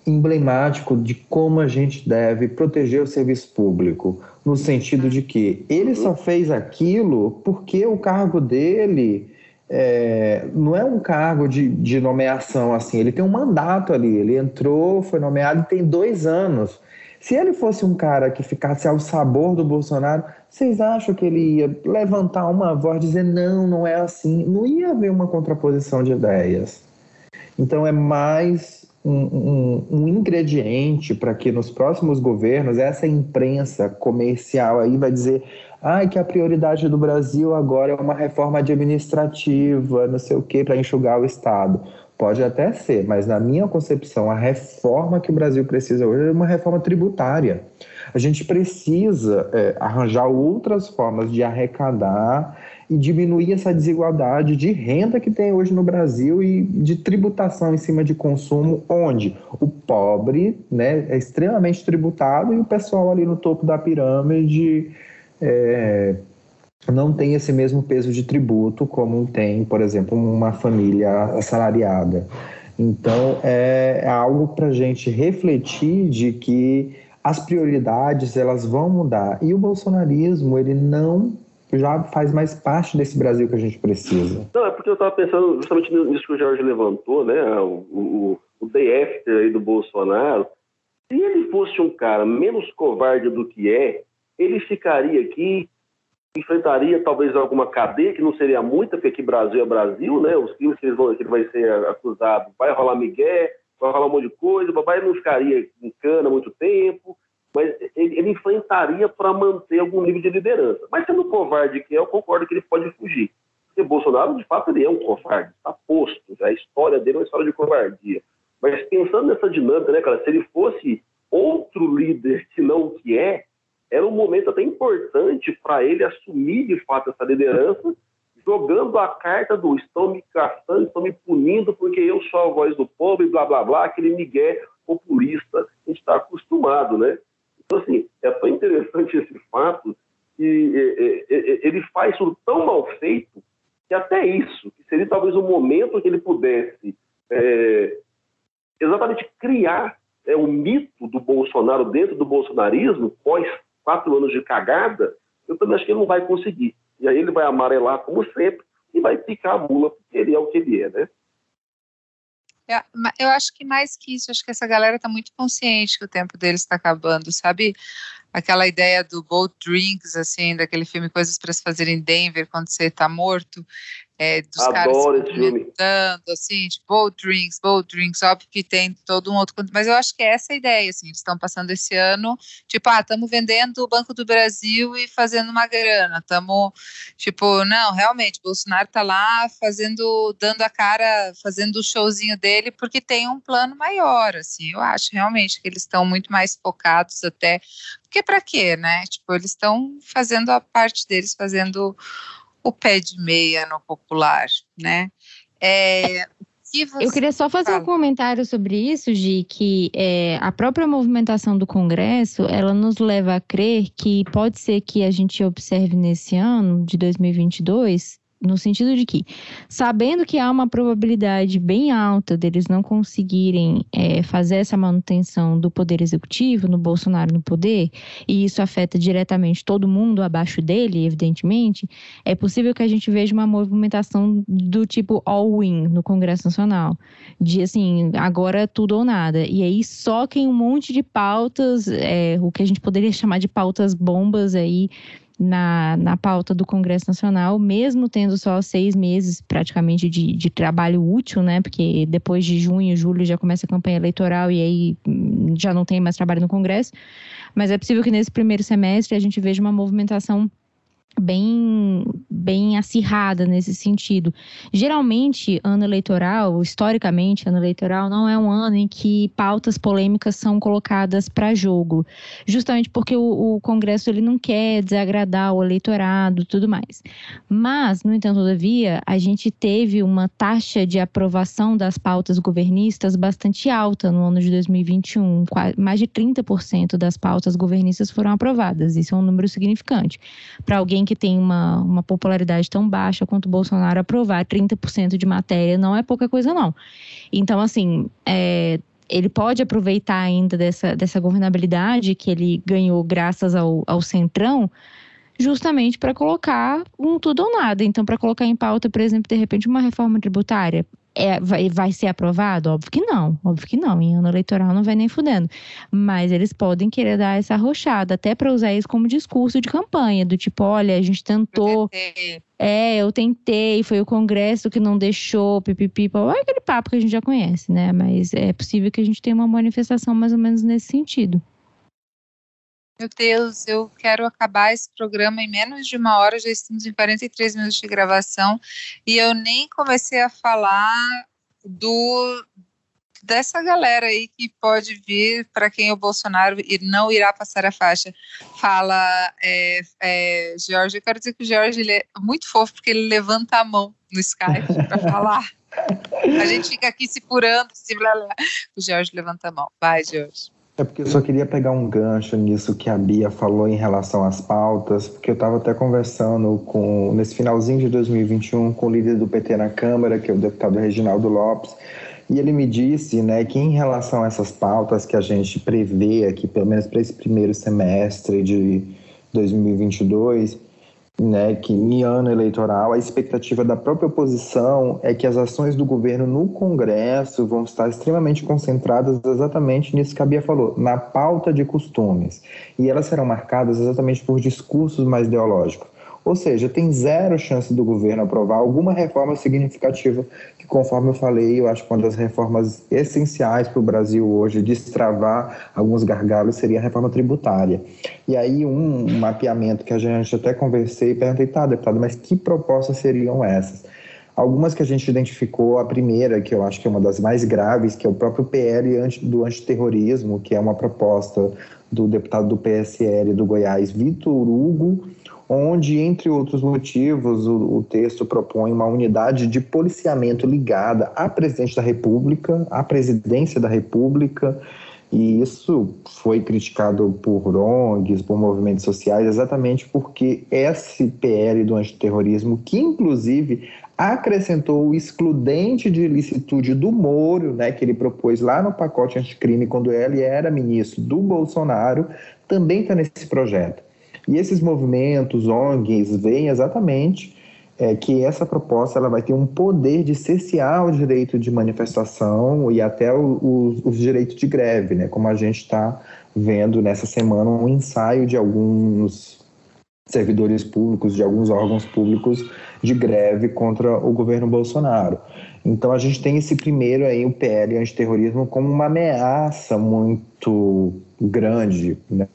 emblemático de como a gente deve proteger o serviço público, no sentido de que ele só fez aquilo porque o cargo dele é, não é um cargo de, de nomeação assim, ele tem um mandato ali, ele entrou, foi nomeado e tem dois anos. Se ele fosse um cara que ficasse ao sabor do Bolsonaro, vocês acham que ele ia levantar uma voz dizer não, não é assim? Não ia haver uma contraposição de ideias. Então é mais um, um, ingrediente para que nos próximos governos essa imprensa comercial aí vai dizer Ai, que a prioridade do Brasil agora é uma reforma administrativa, não sei o quê, para enxugar o Estado. Pode até ser, mas na minha concepção, a reforma que o Brasil precisa hoje é uma reforma tributária. A gente precisa é, arranjar outras formas de arrecadar e diminuir essa desigualdade de renda que tem hoje no Brasil e de tributação em cima de consumo, onde o pobre né, é extremamente tributado e o pessoal ali no topo da pirâmide é, não tem esse mesmo peso de tributo como tem, por exemplo, uma família assalariada. Então, é, é algo para a gente refletir de que as prioridades elas vão mudar e o bolsonarismo ele não já faz mais parte desse Brasil que a gente precisa. Não, é porque eu estava pensando justamente nisso que o Jorge levantou, né? O, o, o DF aí do Bolsonaro. Se ele fosse um cara menos covarde do que é, ele ficaria aqui, enfrentaria talvez alguma cadeia, que não seria muita, porque aqui Brasil é Brasil, né? Os crimes que vão, que ele vai ser acusado, vai rolar migué, vai rolar um monte de coisa, o papai não ficaria em cana muito tempo, mas ele, ele enfrentaria para manter algum nível de liderança. Mas sendo covarde que é, eu concordo que ele pode fugir. Porque Bolsonaro, de fato, ele é um covarde, está posto. A história dele é uma história de covardia. Mas pensando nessa dinâmica, né, cara, se ele fosse outro líder que não o que é, era um momento até importante para ele assumir de fato essa liderança, jogando a carta do estão me caçando, estão me punindo porque eu sou a voz do povo e blá blá blá, aquele migué populista que a gente está acostumado, né? Então, assim, é tão interessante esse fato que é, é, é, ele faz tudo tão mal feito que até isso, que seria talvez um momento que ele pudesse é, exatamente criar é, o mito do Bolsonaro dentro do bolsonarismo, pós quatro anos de cagada, eu também acho que ele não vai conseguir. E aí ele vai amarelar, como sempre, e vai picar a mula, porque ele é o que ele é, né? É, eu acho que mais que isso, acho que essa galera está muito consciente que o tempo deles está acabando, sabe? Aquela ideia do boat drinks, assim, daquele filme Coisas para se fazer em Denver quando você está morto é, dos Adoro caras comentando, assim, tipo, bold drinks, bold drinks, óbvio que tem todo um outro, mas eu acho que é essa a ideia, assim, eles estão passando esse ano, tipo, ah, estamos vendendo o Banco do Brasil e fazendo uma grana, estamos, tipo, não, realmente, Bolsonaro tá lá fazendo, dando a cara, fazendo o showzinho dele, porque tem um plano maior, assim, eu acho realmente que eles estão muito mais focados até, porque para quê, né, tipo, eles estão fazendo a parte deles, fazendo o pé de meia no popular, né? É, eu queria só fazer fala. um comentário sobre isso, Gi, que é, a própria movimentação do Congresso, ela nos leva a crer que pode ser que a gente observe nesse ano de 2022 no sentido de que, sabendo que há uma probabilidade bem alta deles não conseguirem é, fazer essa manutenção do poder executivo, no Bolsonaro no poder, e isso afeta diretamente todo mundo abaixo dele, evidentemente, é possível que a gente veja uma movimentação do tipo all-in no Congresso Nacional, de assim, agora tudo ou nada. E aí soquem um monte de pautas, é, o que a gente poderia chamar de pautas bombas aí na, na pauta do Congresso Nacional, mesmo tendo só seis meses praticamente de, de trabalho útil, né? Porque depois de junho, julho já começa a campanha eleitoral e aí hum, já não tem mais trabalho no Congresso. Mas é possível que nesse primeiro semestre a gente veja uma movimentação bem, bem acirrada nesse sentido. Geralmente, ano eleitoral, historicamente, ano eleitoral não é um ano em que pautas polêmicas são colocadas para jogo, justamente porque o, o, Congresso ele não quer desagradar o eleitorado, tudo mais. Mas, no entanto, todavia, a gente teve uma taxa de aprovação das pautas governistas bastante alta no ano de 2021, mais de 30% das pautas governistas foram aprovadas. Isso é um número significante para alguém que tem uma, uma popularidade tão baixa quanto o Bolsonaro aprovar 30% de matéria não é pouca coisa, não. Então, assim, é, ele pode aproveitar ainda dessa, dessa governabilidade que ele ganhou graças ao, ao Centrão, justamente para colocar um tudo ou nada. Então, para colocar em pauta, por exemplo, de repente, uma reforma tributária é, vai, vai ser aprovado? Óbvio que não, óbvio que não. Em ano eleitoral não vai nem fudendo. Mas eles podem querer dar essa arrochada, até para usar isso como discurso de campanha, do tipo, olha, a gente tentou. É, eu tentei, foi o Congresso que não deixou, pipipi, é aquele papo que a gente já conhece, né? Mas é possível que a gente tenha uma manifestação mais ou menos nesse sentido. Meu Deus, eu quero acabar esse programa em menos de uma hora, já estamos em 43 minutos de gravação e eu nem comecei a falar do dessa galera aí que pode vir para quem o Bolsonaro não irá passar a faixa. Fala, é, é, Jorge, eu quero dizer que o Jorge ele é muito fofo porque ele levanta a mão no Skype para falar. A gente fica aqui se purando, se blá, blá. o Jorge levanta a mão. Vai, Jorge. É porque eu só queria pegar um gancho nisso que a Bia falou em relação às pautas, porque eu estava até conversando com nesse finalzinho de 2021 com o líder do PT na Câmara, que é o deputado Reginaldo Lopes, e ele me disse né, que em relação a essas pautas que a gente prevê aqui, pelo menos para esse primeiro semestre de 2022, né, que em ano eleitoral a expectativa da própria oposição é que as ações do governo no Congresso vão estar extremamente concentradas exatamente nisso que a Bia falou, na pauta de costumes. E elas serão marcadas exatamente por discursos mais ideológicos. Ou seja, tem zero chance do governo aprovar alguma reforma significativa, que, conforme eu falei, eu acho que uma das reformas essenciais para o Brasil hoje, destravar alguns gargalos, seria a reforma tributária. E aí, um mapeamento que a gente até conversei, perguntei, tá, deputado, mas que propostas seriam essas? Algumas que a gente identificou, a primeira, que eu acho que é uma das mais graves, que é o próprio PL do antiterrorismo, que é uma proposta do deputado do PSL do Goiás, Vitor Hugo, onde, entre outros motivos, o, o, texto propõe uma unidade de policiamento ligada à presidente da República, à presidência da República, e isso foi criticado por ONGs, por movimentos sociais, exatamente porque esse PL do antiterrorismo, que inclusive acrescentou o excludente de ilicitude do Moro, né, que ele propôs lá no pacote anticrime quando ele era ministro do Bolsonaro, também está nesse projeto. E esses movimentos, ONGs, veem exatamente é, que essa proposta ela vai ter um poder de cessear o direito de manifestação e até os, os direitos de greve, né? como a gente está vendo nessa semana um ensaio de alguns servidores públicos, de alguns órgãos públicos de greve contra o governo Bolsonaro. Então a gente tem esse primeiro aí, o PL antiterrorismo, como uma ameaça muito grande né,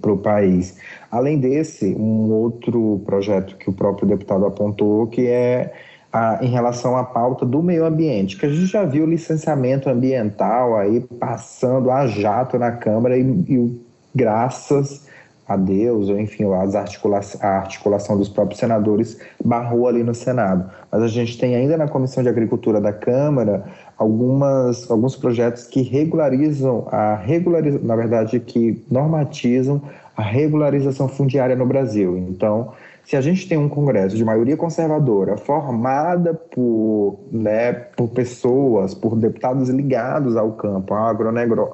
para o país. Além desse, um outro projeto que o próprio deputado apontou, que é a, em relação à pauta do meio ambiente, que a gente já viu licenciamento ambiental aí passando a jato na Câmara e, e graças a Deus, ou enfim, as articula a articulação dos próprios senadores barrou ali no Senado. Mas a gente tem ainda na Comissão de Agricultura da Câmara algumas, alguns projetos que regularizam a regularização, na verdade, que normatizam a regularização fundiária no Brasil. Então, se a gente tem um Congresso de maioria conservadora, formada por, né, por pessoas, por deputados ligados ao campo, ao,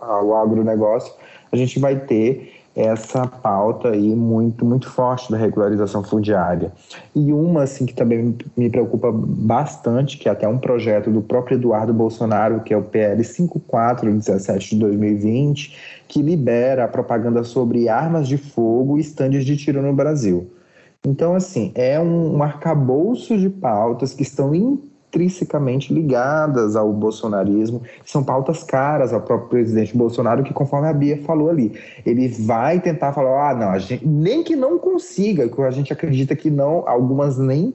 ao agronegócio, a gente vai ter essa pauta aí muito, muito forte da regularização fundiária. E uma, assim, que também me preocupa bastante, que é até um projeto do próprio Eduardo Bolsonaro, que é o PL 5417 de 2020, que libera a propaganda sobre armas de fogo e estandes de tiro no Brasil. Então, assim, é um, um arcabouço de pautas que estão intrinsecamente ligadas ao bolsonarismo, são pautas caras ao próprio presidente Bolsonaro, que conforme a Bia falou ali, ele vai tentar falar, ah, não, a gente, nem que não consiga, que a gente acredita que não, algumas nem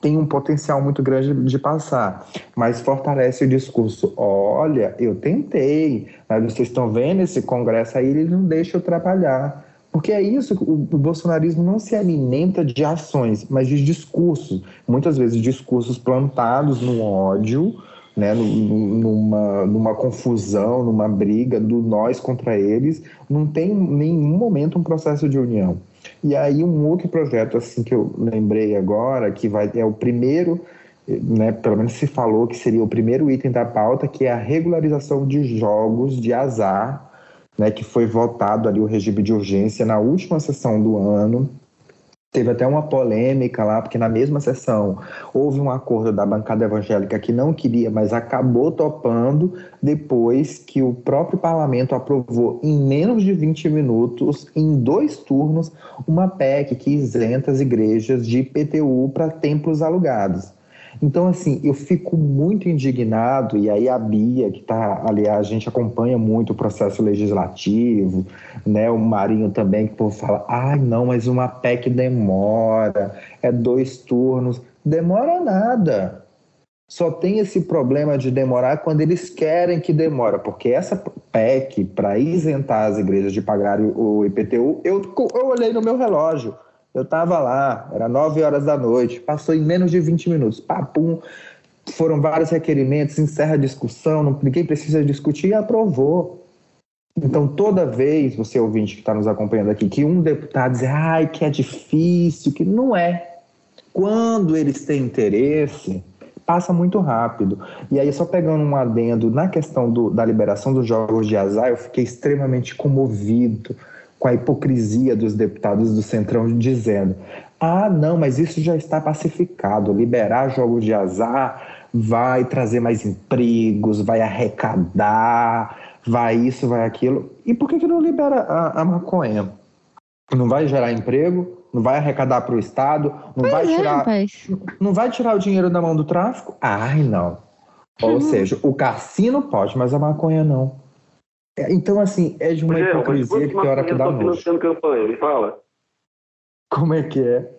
tem um potencial muito grande de passar, mas fortalece o discurso. Olha, eu tentei, mas vocês estão vendo esse congresso aí, ele não deixa eu trabalhar. Porque é isso, o, o bolsonarismo não se alimenta de ações, mas de discursos. Muitas vezes discursos plantados no ódio, né, numa, numa confusão, numa briga do nós contra eles, não tem em nenhum momento um processo de união. E aí um outro projeto assim que eu lembrei agora, que vai é o primeiro, né, pelo menos se falou que seria o primeiro item da pauta, que é a regularização de jogos de azar né, que foi votado ali o regime de urgência na última sessão do ano. Teve até uma polêmica lá, porque na mesma sessão houve um acordo da bancada evangélica que não queria, mas acabou topando depois que o próprio parlamento aprovou em menos de 20 minutos, em dois turnos, uma PEC que isenta as igrejas de IPTU para templos alugados. Então, assim, eu fico muito indignado, e aí a Bia, que está, aliás, a gente acompanha muito o processo legislativo, né? O Marinho também, que o povo fala, ai, não, mas uma PEC demora, é dois turnos. Demora nada. Só tem esse problema de demorar quando eles querem que demora, porque essa PEC, para isentar as igrejas de pagarem o IPTU, eu, eu olhei no meu relógio. Eu estava lá, era 9 horas da noite, passou em menos de 20 minutos. Papum, foram vários requerimentos, encerra a discussão, não, ninguém precisa discutir e aprovou. Então, toda vez, você ouvinte que está nos acompanhando aqui, que um deputado diz, ai, que é difícil, que não é. Quando eles têm interesse, passa muito rápido. E aí, só pegando um adendo na questão do, da liberação dos jogos de azar, eu fiquei extremamente comovido com a hipocrisia dos deputados do Centrão dizendo: ah, não, mas isso já está pacificado, liberar jogos de azar vai trazer mais empregos, vai arrecadar, vai isso, vai aquilo. E por que, que não libera a, a maconha? Não vai gerar emprego, não vai arrecadar para o Estado, não pois vai é, tirar. não vai tirar o dinheiro da mão do tráfico? Ai, não. Ou uhum. seja, o cassino pode, mas a maconha não. É, então, assim, é de uma Rogério, hipocrisia que tem hora que dá nojo. financiando campanha, me fala. Como é que é?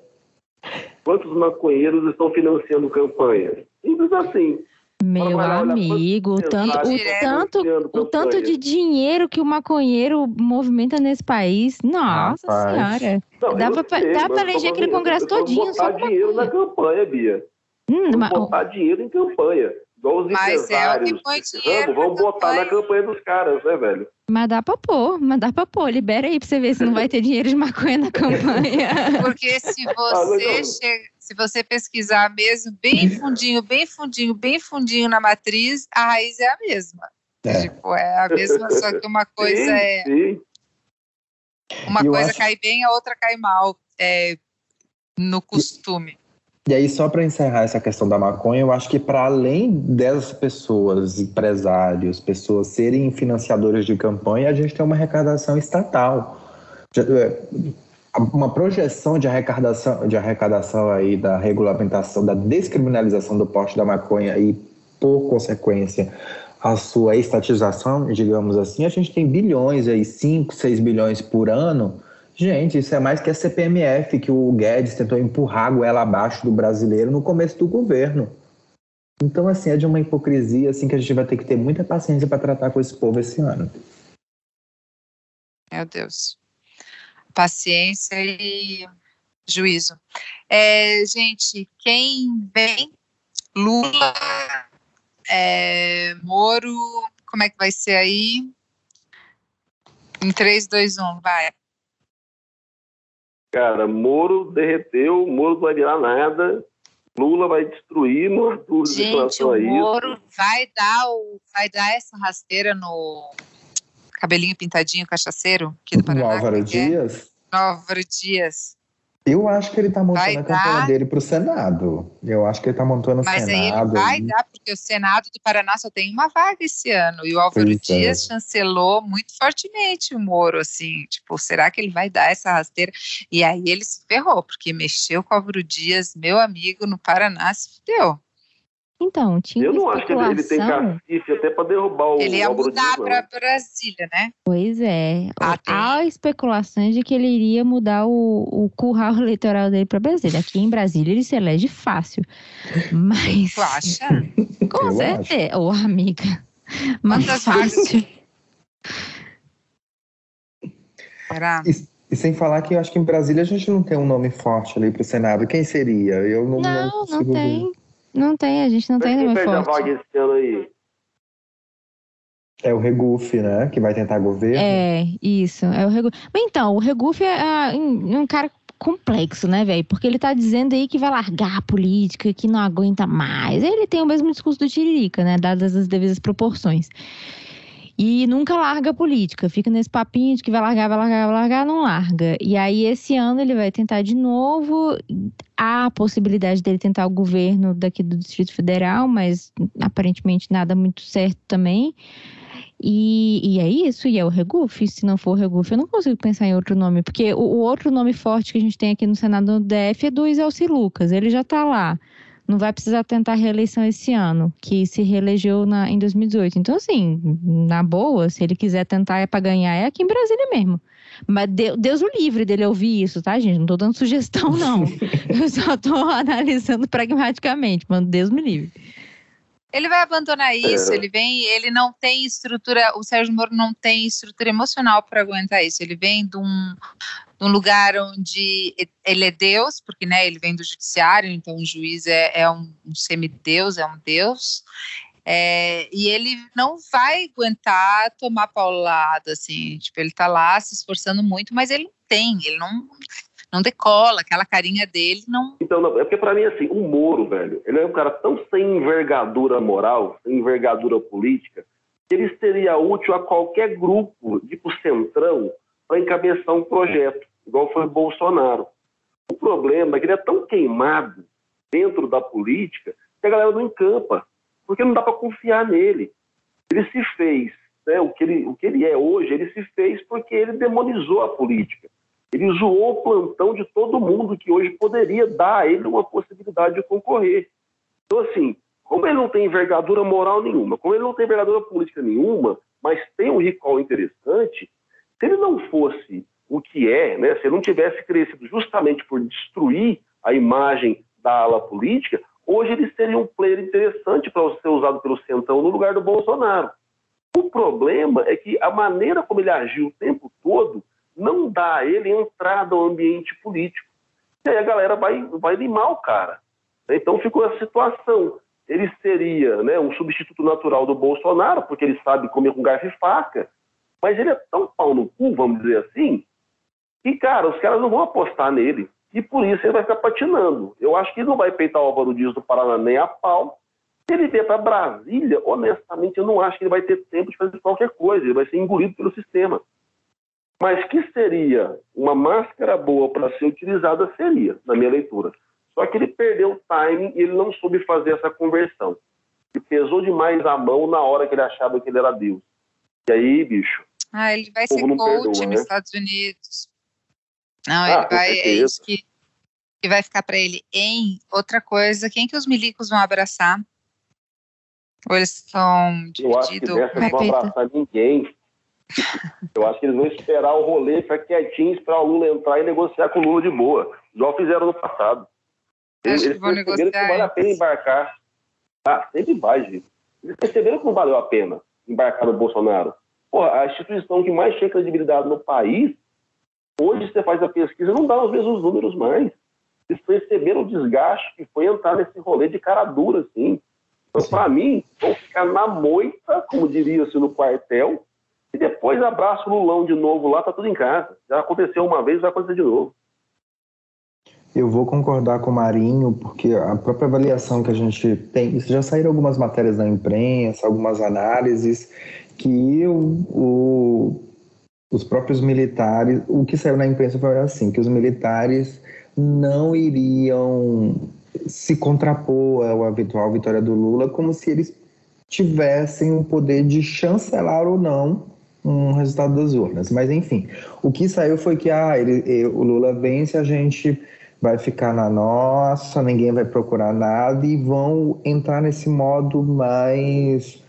Quantos maconheiros estão financiando campanha? Simples assim. Meu amigo, o tanto, o, tanto, o tanto de dinheiro que o maconheiro movimenta nesse país, nossa Rapaz. senhora. Não, dá pra, sei, dá pra eleger aquele congresso todinho. Botar dinheiro na campanha, Bia. Hum, mas... botar dinheiro em campanha. Igual os mas é o que põe dinheiro. Vamos, botar na campanha dos caras, né, velho? Mas dá pra pôr, mas dá pra pôr. Libera aí pra você ver se não vai ter dinheiro de maconha na campanha. Porque se ah, você chega, se você pesquisar mesmo, bem fundinho, bem fundinho, bem fundinho na matriz, a raiz é a mesma. É. Tipo, é a mesma, só que uma coisa sim, é. Sim. Uma coisa acho... cai bem, a outra cai mal. É, no costume. E aí, só para encerrar essa questão da maconha, eu acho que para além dessas pessoas, empresários, pessoas serem financiadores de campanha, a gente tem uma arrecadação estatal. É, uma projeção de arrecadação, de arrecadação aí da regulamentação, da descriminalização do porte da maconha e, por consequência, a sua estatização, digamos assim, a gente tem bilhões aí, 5, 6 bilhões por ano Gente, isso é mais que a CPMF que o Guedes tentou empurrar a goela abaixo do brasileiro no começo do governo. Então, assim, é de uma hipocrisia assim que a gente vai ter que ter muita paciência para tratar com esse povo esse ano. Meu Deus. Paciência e juízo. É, gente, quem vem? Lula, é, Moro, como é que vai ser aí? Em 3, 2, 1, vai. Cara, Moro derreteu, Moro não vai virar nada, Lula vai destruir, não há dúvida Gente, relação o Moro vai dar, o, vai dar essa rasteira no cabelinho pintadinho cachaceiro aqui do Paraná. No Álvaro é? Dias? No Álvaro Dias. Eu acho que ele está montando vai a campanha dar... dele para o Senado. Eu acho que ele está montando o Senado. Mas aí ele vai dar, porque o Senado do Paraná só tem uma vaga esse ano. E o Álvaro pois é. Dias é. chancelou muito fortemente o Moro, assim. Tipo, será que ele vai dar essa rasteira? E aí ele se ferrou, porque mexeu com o Álvaro Dias, meu amigo, no Paraná, se fudeu. Então, tinha Eu não acho que ele tem cacife até para derrubar o Ele ia mudar para Brasília, né? Pois é. Ah, Há especulações de que ele iria mudar o, o curral eleitoral dele para Brasília. Aqui em Brasília ele se elege fácil. Mas. Tu acha? Com Eu certeza. Ô, oh, amiga. Mas fácil. Será? E, e, sem falar que eu acho que em Brasília a gente não tem um nome forte ali para o Senado. Quem seria? Eu não, não, não, não tem. Não tem, a gente não tem nome forte. A vaga esse ano aí? É o Regufe, né? Que vai tentar governo. É, isso. É o Regufe. Mas então, o Regufe é, é um cara complexo, né, velho? Porque ele tá dizendo aí que vai largar a política, que não aguenta mais. Ele tem o mesmo discurso do Tiririca, né? Dadas as devidas proporções. E nunca larga a política, fica nesse papinho de que vai largar, vai largar, vai largar, não larga. E aí esse ano ele vai tentar de novo. Há a possibilidade dele tentar o governo daqui do Distrito Federal, mas aparentemente nada muito certo também. E, e, é isso, e é o Reguf. Se não for o Reguf, eu não consigo pensar em outro nome, porque o, o, outro nome forte que a gente tem aqui no Senado do DF é do Iselci Lucas, ele já está lá não vai precisar tentar reeleição esse ano, que se reelegeu na, em 2018. Então, assim, na boa, se ele quiser tentar é para ganhar, é aqui em Brasília mesmo. Mas Deus o livre dele ouvir isso, tá, gente? Não tô dando sugestão, não. Eu só tô analisando pragmaticamente, mas Deus me livre. Ele vai abandonar isso, é. ele vem, ele não tem estrutura, o Sérgio Moro não tem estrutura emocional para aguentar isso. Ele vem de um, de um, lugar onde ele é Deus, porque né, ele vem do judiciário, então o juiz é, é um, um semideus, é um Deus. É, e ele não vai aguentar tomar paulada, assim, tipo, ele tá lá se esforçando muito, mas ele não tem, ele não, não decola, aquela carinha dele não. Então, não, é porque para mim, assim, o Moro, velho, ele é um cara tão sem envergadura moral, sem envergadura política, que ele seria útil a qualquer grupo, tipo Centrão, para encabeçar um projeto, igual foi o Bolsonaro. O problema é que ele é tão queimado dentro da política que a galera não encampa, porque não dá para confiar nele. Ele se fez, né, o, que ele, o que ele é hoje, ele se fez porque ele demonizou a política. Ele zoou o plantão de todo mundo que hoje poderia dar a ele uma possibilidade de concorrer. Então, assim, como ele não tem envergadura moral nenhuma, como ele não tem envergadura política nenhuma, mas tem um recall interessante, se ele não fosse o que é, né, se não tivesse crescido justamente por destruir a imagem da ala política, hoje ele seria um player interessante para ser usado pelo Centrão no lugar do Bolsonaro. O problema é que a maneira como ele agiu o tempo todo não dá a ele entrada ao ambiente político. E aí a galera vai, vai limar o cara. Então ficou a situação. Ele seria né, um substituto natural do Bolsonaro, porque ele sabe comer com garfo e faca, mas ele é tão pau no cu, vamos dizer assim, que, cara, os caras não vão apostar nele. E por isso ele vai ficar patinando. Eu acho que ele não vai peitar o Álvaro Dias do Paraná nem a pau. Se ele vier para Brasília, honestamente, eu não acho que ele vai ter tempo de fazer qualquer coisa. Ele vai ser engolido pelo sistema. Mas que seria uma máscara boa para ser utilizada, seria, na minha leitura. Só que ele perdeu o timing e ele não soube fazer essa conversão. Ele pesou demais a mão na hora que ele achava que ele era Deus. E aí, bicho. Ah, ele vai ser coach perdoa, nos né? Estados Unidos. Não, ah, ele vai. É isso que, que vai ficar para ele. Em outra coisa, quem que os milicos vão abraçar? Ou eles estão divididos? Eu acho que dessa não vão abraçar ninguém. Eu acho que eles vão esperar o rolê, ficar quietinhos para o Lula entrar e negociar com o Lula de boa. Igual fizeram no passado. Eles, eles perceberam que não vale a pena embarcar. Ah, sempre vai, gente. Eles perceberam que não valeu a pena embarcar no Bolsonaro. Porra, a instituição que mais tinha credibilidade no país, hoje você faz a pesquisa, não dá os mesmos números mais. Eles perceberam o desgaste que foi entrar nesse rolê de cara dura, assim. Então, para mim, vão ficar na moita, como diria-se no quartel, e depois abraça o Lulão de novo lá, tá tudo em casa. Já aconteceu uma vez, vai acontecer de novo. Eu vou concordar com o Marinho, porque a própria avaliação que a gente tem, já saíram algumas matérias na imprensa, algumas análises, que o, o, os próprios militares, o que saiu na imprensa foi assim, que os militares não iriam se contrapor à eventual vitória do Lula, como se eles tivessem o poder de chancelar ou não um resultado das urnas. Mas, enfim, o que saiu foi que ah, ele, o Lula vence, a gente vai ficar na nossa, ninguém vai procurar nada e vão entrar nesse modo mais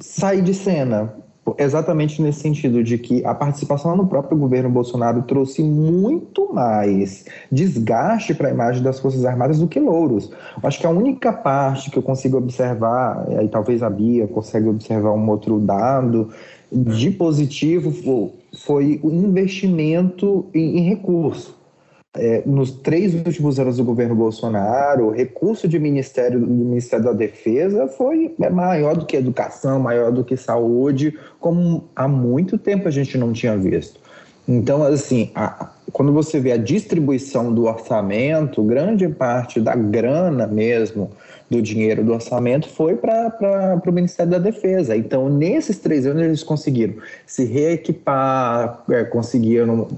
sair de cena. Exatamente nesse sentido de que a participação no próprio governo Bolsonaro trouxe muito mais desgaste para a imagem das Forças Armadas do que louros. Acho que a única parte que eu consigo observar, e talvez a Bia consiga observar um outro dado, de positivo foi o investimento em, em recurso. É, nos três últimos anos do governo Bolsonaro, o recurso de ministério, do Ministério da Defesa foi maior do que educação, maior do que saúde, como há muito tempo a gente não tinha visto. Então, assim, a, quando você vê a distribuição do orçamento, grande parte da grana mesmo do dinheiro do orçamento foi para o Ministério da Defesa. Então, nesses três anos, eles conseguiram se reequipar, é, conseguiram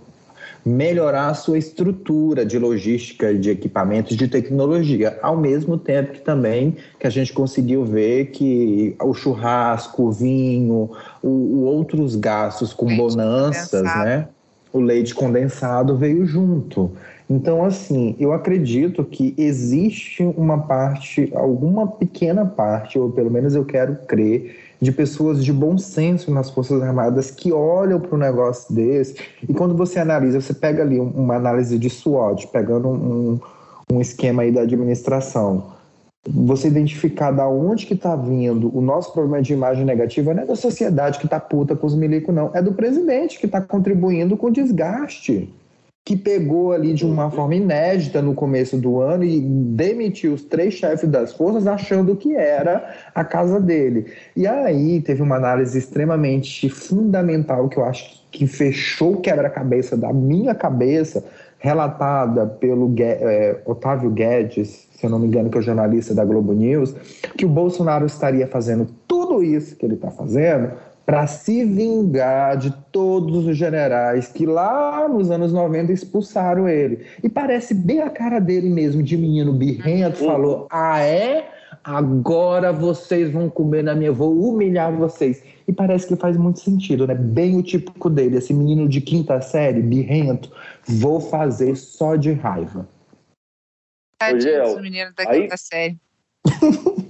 melhorar a sua estrutura de logística, de equipamentos, de tecnologia, ao mesmo tempo que também que a gente conseguiu ver que o churrasco, o vinho, o, o outros gastos com leite bonanças, condensado. né? O leite condensado veio junto. Então, assim, eu acredito que existe uma parte, alguma pequena parte, ou pelo menos eu quero crer, de pessoas de bom senso nas Forças Armadas que olham para um negócio desse. E quando você analisa, você pega ali uma análise de SWOT, pegando um, um esquema aí da administração. Você identificar da onde que está vindo o nosso problema de imagem negativa não é da sociedade que está puta com os milicos, não. É do presidente que está contribuindo com o desgaste que pegou ali de uma forma inédita no começo do ano e demitiu os três chefes das forças achando que era a casa dele. E aí teve uma análise extremamente fundamental que eu acho que fechou o quebra-cabeça da minha cabeça, relatada pelo é, Otávio Guedes, se eu não me engano, que é o jornalista da Globo News, que o Bolsonaro estaria fazendo tudo isso que ele está fazendo para se vingar de todos os generais que lá nos anos 90 expulsaram ele. E parece bem a cara dele mesmo, de menino birrento, uhum. falou: Ah, é? Agora vocês vão comer na minha, vou humilhar vocês. E parece que faz muito sentido, né? Bem o típico dele, esse menino de quinta série, birrento, vou fazer só de raiva. Tadinho, menino da quinta aí... série.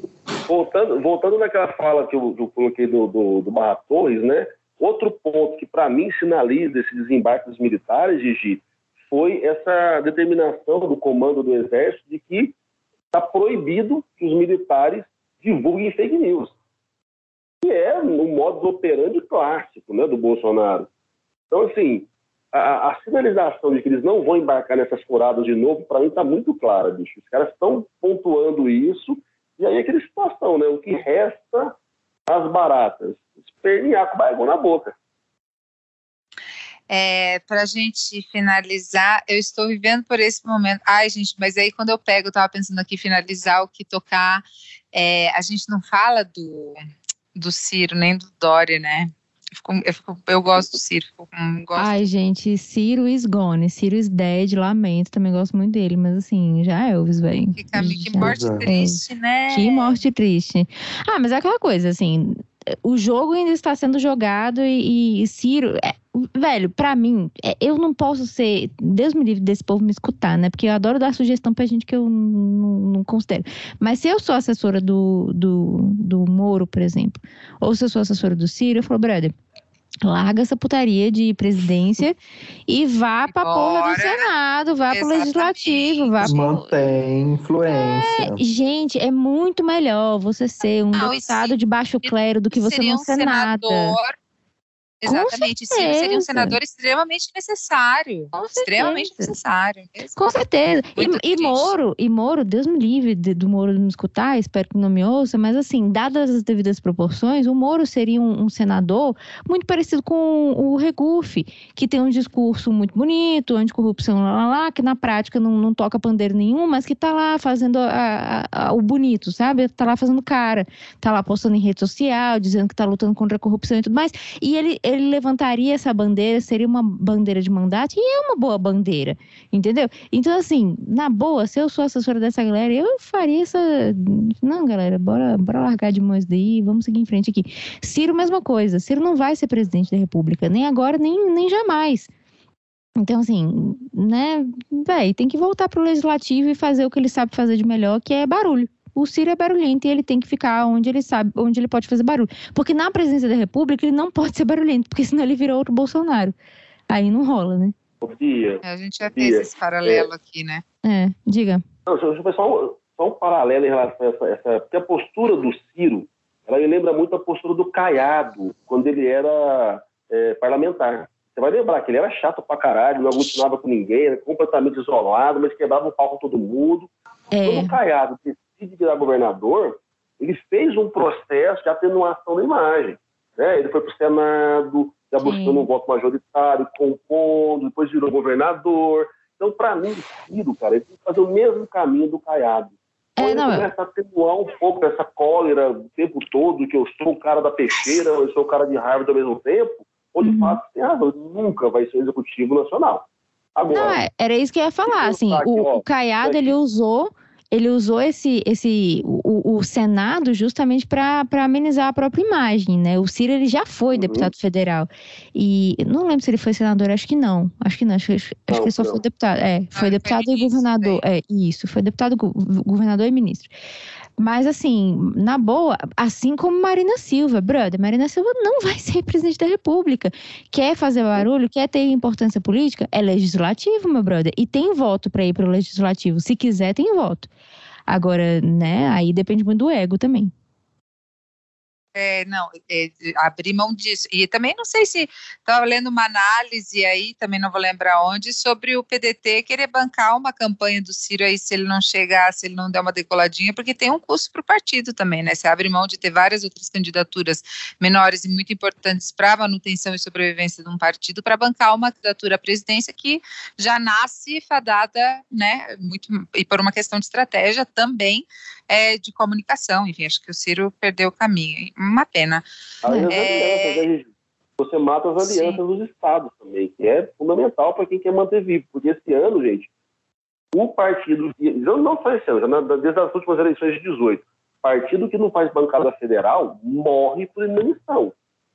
voltando, voltando naquela fala que eu, coloquei do, do, do Barra Torres, né? Outro ponto que para mim sinaliza esse desembarque dos militares, Gigi, foi essa determinação do comando do Exército de que está proibido que os militares divulguem fake news. Que é um modo operandi clássico né, do Bolsonaro. Então, assim, a, a, sinalização de que eles não vão embarcar nessas furadas de novo, para mim está muito clara, bicho. Os caras estão pontuando isso e aí aquela situação, né? O que resta às baratas? Espernear com barrigão na boca. É, para a gente finalizar, eu estou vivendo por esse momento. Ai, gente, mas aí quando eu pego, eu estava pensando aqui finalizar o que tocar. É, a gente não fala do, do Ciro nem do Dória, né? Fico, eu, fico, eu, gosto do Ciro. Gosto. Ai, gente, Ciro is gone. Ciro is dead, lamento. Também gosto muito dele, mas assim, já é Elvis, velho. Que, que morte é. triste, né? Que morte triste. Ah, mas é aquela coisa, assim, o jogo ainda está sendo jogado e, e Ciro. É, velho, para mim, é, eu não posso ser. Deus me livre desse povo me escutar, né? Porque eu adoro dar sugestão pra gente que eu não, não considero. Mas se eu sou assessora do, do, do Moro, por exemplo, ou se eu sou assessora do Ciro, eu falo, brother. Larga essa putaria de presidência e vá pra Bora. porra do Senado, vá Exatamente. pro Legislativo, vá pro... Mantém influência. É, gente, é muito melhor você ser um não, deputado de baixo clero do que você não ser um nada. Senador Exatamente, sim. Seria um senador extremamente necessário. Com extremamente certeza. necessário. Com certeza. E, e, Moro, e Moro, Deus me livre de, do Moro me escutar, espero que não me ouça, mas assim, dadas as devidas proporções, o Moro seria um, um senador muito parecido com o Regufe, que tem um discurso muito bonito, anticorrupção, lá, lá, lá, que na prática não, não toca pandeiro nenhum, mas que tá lá fazendo a, a, a, o bonito, sabe? Tá lá fazendo cara, tá lá postando em rede social, dizendo que tá lutando contra a corrupção e tudo mais. E ele ele levantaria essa bandeira, seria uma bandeira de mandato, e é uma boa bandeira, entendeu? Então, assim, na boa, se eu sou assessora dessa galera, eu faria essa. Não, galera, bora, bora largar de mãos daí, vamos seguir em frente aqui. Ciro, mesma coisa. Ciro não vai ser presidente da República, nem agora, nem, nem jamais. Então, assim, né, véi, tem que voltar pro legislativo e fazer o que ele sabe fazer de melhor, que é barulho. O Ciro é barulhento e ele tem que ficar onde ele sabe, onde ele pode fazer barulho. Porque na presidência da República ele não pode ser barulhento, porque senão ele vira outro Bolsonaro. Aí não rola, né? Dia, A gente já fez esse paralelo aqui, né? É, diga. Não, deixa eu fazer só um, só um paralelo em relação a essa, essa. Porque a postura do Ciro, ela me lembra muito a postura do Caiado, quando ele era é, parlamentar. Você vai lembrar que ele era chato pra caralho, não aglutinava com ninguém, era completamente isolado, mas quebrava o pau com todo mundo. É, Quando o Caiado decide virar governador, ele fez um processo de atenuação da imagem. Né? Ele foi para o Senado, já Sim. buscando um voto majoritário, compondo, depois virou governador. Então, para mim, o Ciro, cara, ele tem que fazer o mesmo caminho do Caiado. É, não, ele começa a atenuar um pouco essa cólera o tempo todo, que eu sou o cara da peixeira, eu sou o cara de Harvard ao mesmo tempo, ou de Uhum. fato tem razão, ele nunca vai ser executivo nacional. Agora, Não, é, era isso que eu ia falar, assim, aqui, o, ó, o Caiado, aqui. ele usou, ele usou esse, esse, o, o Senado justamente para amenizar a própria imagem, né? O Ciro, ele já foi Uhum. deputado federal, e não lembro se ele foi senador, acho que não, acho que não, acho, que- acho Não, que ele só não. foi deputado, é, foi foi deputado e ministro, governador, é, isso, foi deputado, go- governador e ministro. Mas, assim, na boa, assim como Marina Silva, brother, Marina Silva não vai ser presidente da República. Quer fazer barulho, quer ter importância política? É legislativo, meu brother. E tem voto para ir para o legislativo. Se quiser, tem voto. Agora, né, aí depende muito do ego também. É, não, é, mão disso. E também não sei se estava lendo uma análise aí, também não vou lembrar onde, sobre o PDT querer bancar uma campanha do Ciro aí se ele não chegar, se ele não der uma decoladinha, porque tem um custo para o partido também, né? Você abre mão de ter várias outras candidaturas menores e muito importantes para a manutenção e sobrevivência de um partido para bancar uma candidatura à presidência que já nasce fadada, né? Muito, e por uma questão de estratégia também é, de comunicação. Enfim, acho que o Ciro perdeu o caminho. Uma pena. Aí É. alianças, né? Você mata as Sim. alianças dos estados também, que é fundamental para quem quer manter vivo. Porque esse ano, gente, o partido, não, não só esse ano, já na- desde as últimas eleições de 18, partido que não faz bancada federal morre por inanição.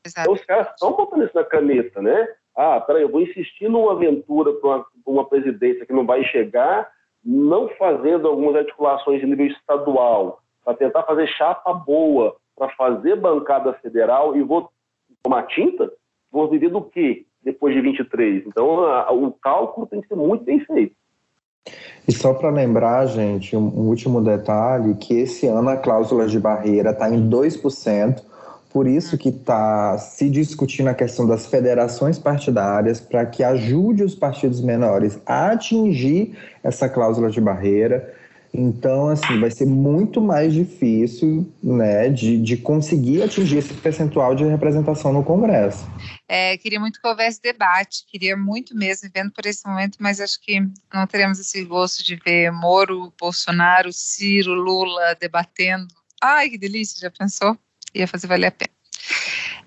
Então os caras estão botando isso na caneta, né? Ah, peraí, eu vou insistir numa aventura para uma, uma presidência que não vai chegar, não fazendo algumas articulações de nível estadual, para tentar fazer chapa boa, para fazer bancada federal e vou tomar tinta? Vou viver do quê depois de 23? Então a- o cálculo tem que ser muito bem feito. E só para lembrar, gente, um, um último detalhe, que esse ano a cláusula de barreira está em 2%, por isso que está se discutindo a questão das federações partidárias para que ajude os partidos menores a atingir essa cláusula de barreira. Então, assim, vai ser muito mais difícil né, de, de conseguir atingir esse percentual de representação no Congresso. É, queria muito que houvesse debate, queria muito mesmo, vendo por esse momento, mas acho que não teremos esse gosto de ver Moro, Bolsonaro, Ciro, Lula debatendo. Ai, que delícia, já pensou? Ia fazer valer a pena.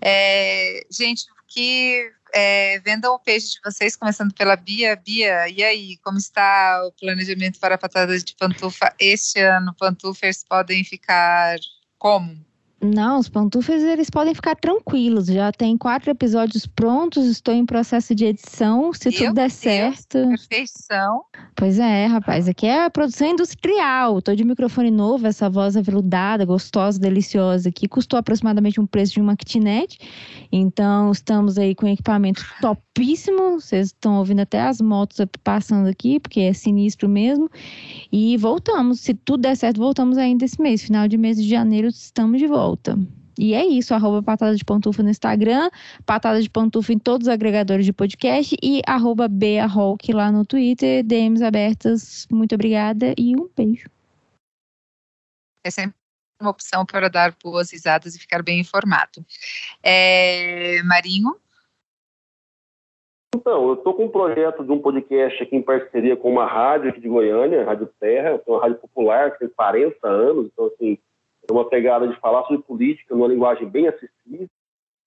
É, gente, que é, vendam o peixe de vocês, começando pela Bia. Bia, e aí, como está o planejamento para a patada de pantufa este ano? Pantufers podem ficar como? Não, os pantufas eles podem ficar tranquilos. Já tem quatro episódios prontos, estou em processo de edição. Se Meu tudo der Deus. certo. Perfeição. Pois é, rapaz. Aqui é a produção industrial. Tô de microfone novo, essa voz aveludada, gostosa, deliciosa aqui. Custou aproximadamente um preço de uma kitnet. Então, estamos aí com equipamento topíssimo. Vocês estão ouvindo até as motos passando aqui, porque é sinistro mesmo. E voltamos. Se tudo der certo, voltamos ainda esse mês. Final de mês de janeiro, estamos de volta. E é isso, arroba Patada de Pantufa no Instagram, Patada de Pantufa em todos os agregadores de podcast e arroba Bea Hulk lá no Twitter, DMs abertas. Muito obrigada e um beijo. é sempre uma opção para dar boas risadas e ficar bem informado. É, Marinho, Então, eu estou com um projeto de um podcast aqui em parceria com uma rádio aqui de Goiânia, a Rádio Terra, que é uma rádio popular que tem 40 anos, então, assim, é uma pegada de falar sobre política numa linguagem bem acessível,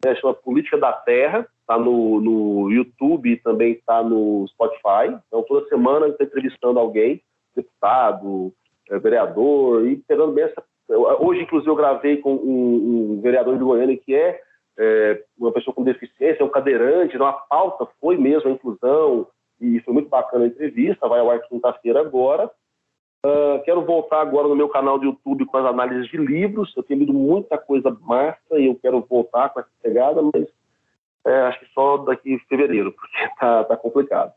né, chama Política da Terra, está no, no YouTube e também está no Spotify. Então, toda semana está entrevistando alguém, deputado, é, vereador, e pegando bem essa. Hoje, inclusive, eu gravei com um, um vereador de Goiânia que é, é, uma pessoa com deficiência, é um cadeirante, então a pauta foi mesmo a inclusão, e foi muito bacana a entrevista, vai ao ar quinta-feira agora. Uh, quero voltar agora no meu canal do YouTube com as análises de livros. Eu tenho lido muita coisa massa e eu quero voltar com essa pegada, mas é, acho que só daqui em fevereiro, porque tá, tá complicado.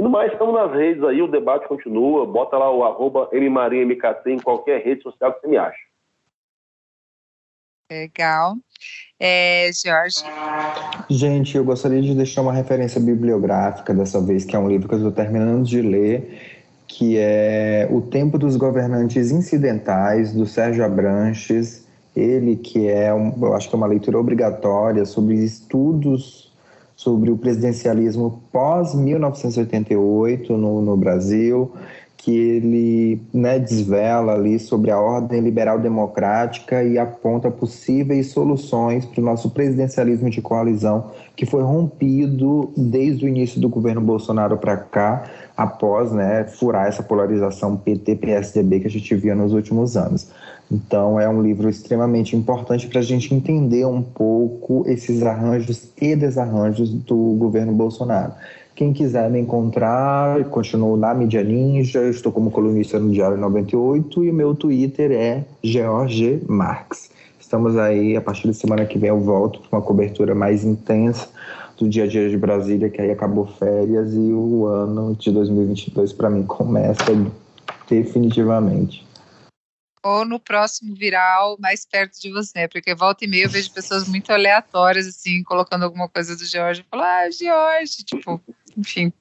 No mais, estamos nas redes aí, o debate continua. Bota lá o arroba MMarinhaMKT em qualquer rede social que você me acha. Legal. É, Jorge? Gente, eu gostaria de deixar uma referência bibliográfica dessa vez, que é um livro que eu estou terminando de ler, que é O Tempo dos Governantes Incidentais, do Sérgio Abranches. Ele que é, um, eu acho que é uma leitura obrigatória sobre estudos sobre o presidencialismo pós-1988 no, no Brasil, que ele né, desvela ali sobre a ordem liberal democrática e aponta possíveis soluções para o nosso presidencialismo de coalizão, que foi rompido desde o início do governo Bolsonaro para cá, após né, furar essa polarização PT-PSDB que a gente via nos últimos anos. Então, é um livro extremamente importante para a gente entender um pouco esses arranjos e desarranjos do governo Bolsonaro. Quem quiser me encontrar, continuo na Mídia Ninja, estou como colunista no Diário 98 e meu Twitter é George Marx. Estamos aí, a partir da semana que vem eu volto com uma cobertura mais intensa do dia a dia de Brasília, que aí acabou férias e o ano de 2022 para mim começa definitivamente ou no próximo viral mais perto de você, porque volta e meia eu vejo pessoas muito aleatórias, assim, colocando alguma coisa do Jorge, e falo, ah, Jorge, tipo, enfim.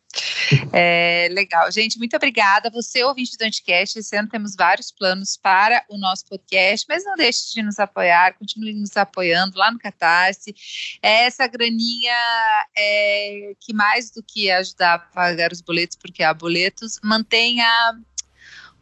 É, legal. Gente, muito obrigada. Você, ouvinte do Anticast, esse ano temos vários planos para o nosso podcast, mas não deixe de nos apoiar, continue nos apoiando lá no Catarse. É essa graninha é, que mais do que ajudar a pagar os boletos, porque há boletos, mantenha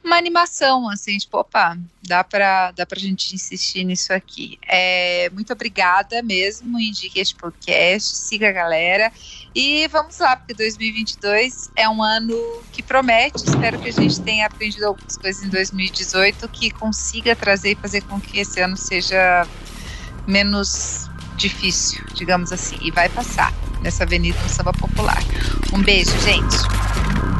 uma animação, assim, tipo, opa, dá para dá pra gente insistir nisso aqui. É, muito obrigada mesmo, indique este podcast, siga a galera e vamos lá, porque 2022 é um ano que promete, espero que a gente tenha aprendido algumas coisas em 2018 que consiga trazer e fazer com que esse ano seja menos difícil, digamos assim, e vai passar nessa Avenida do Samba Popular. Um beijo, gente!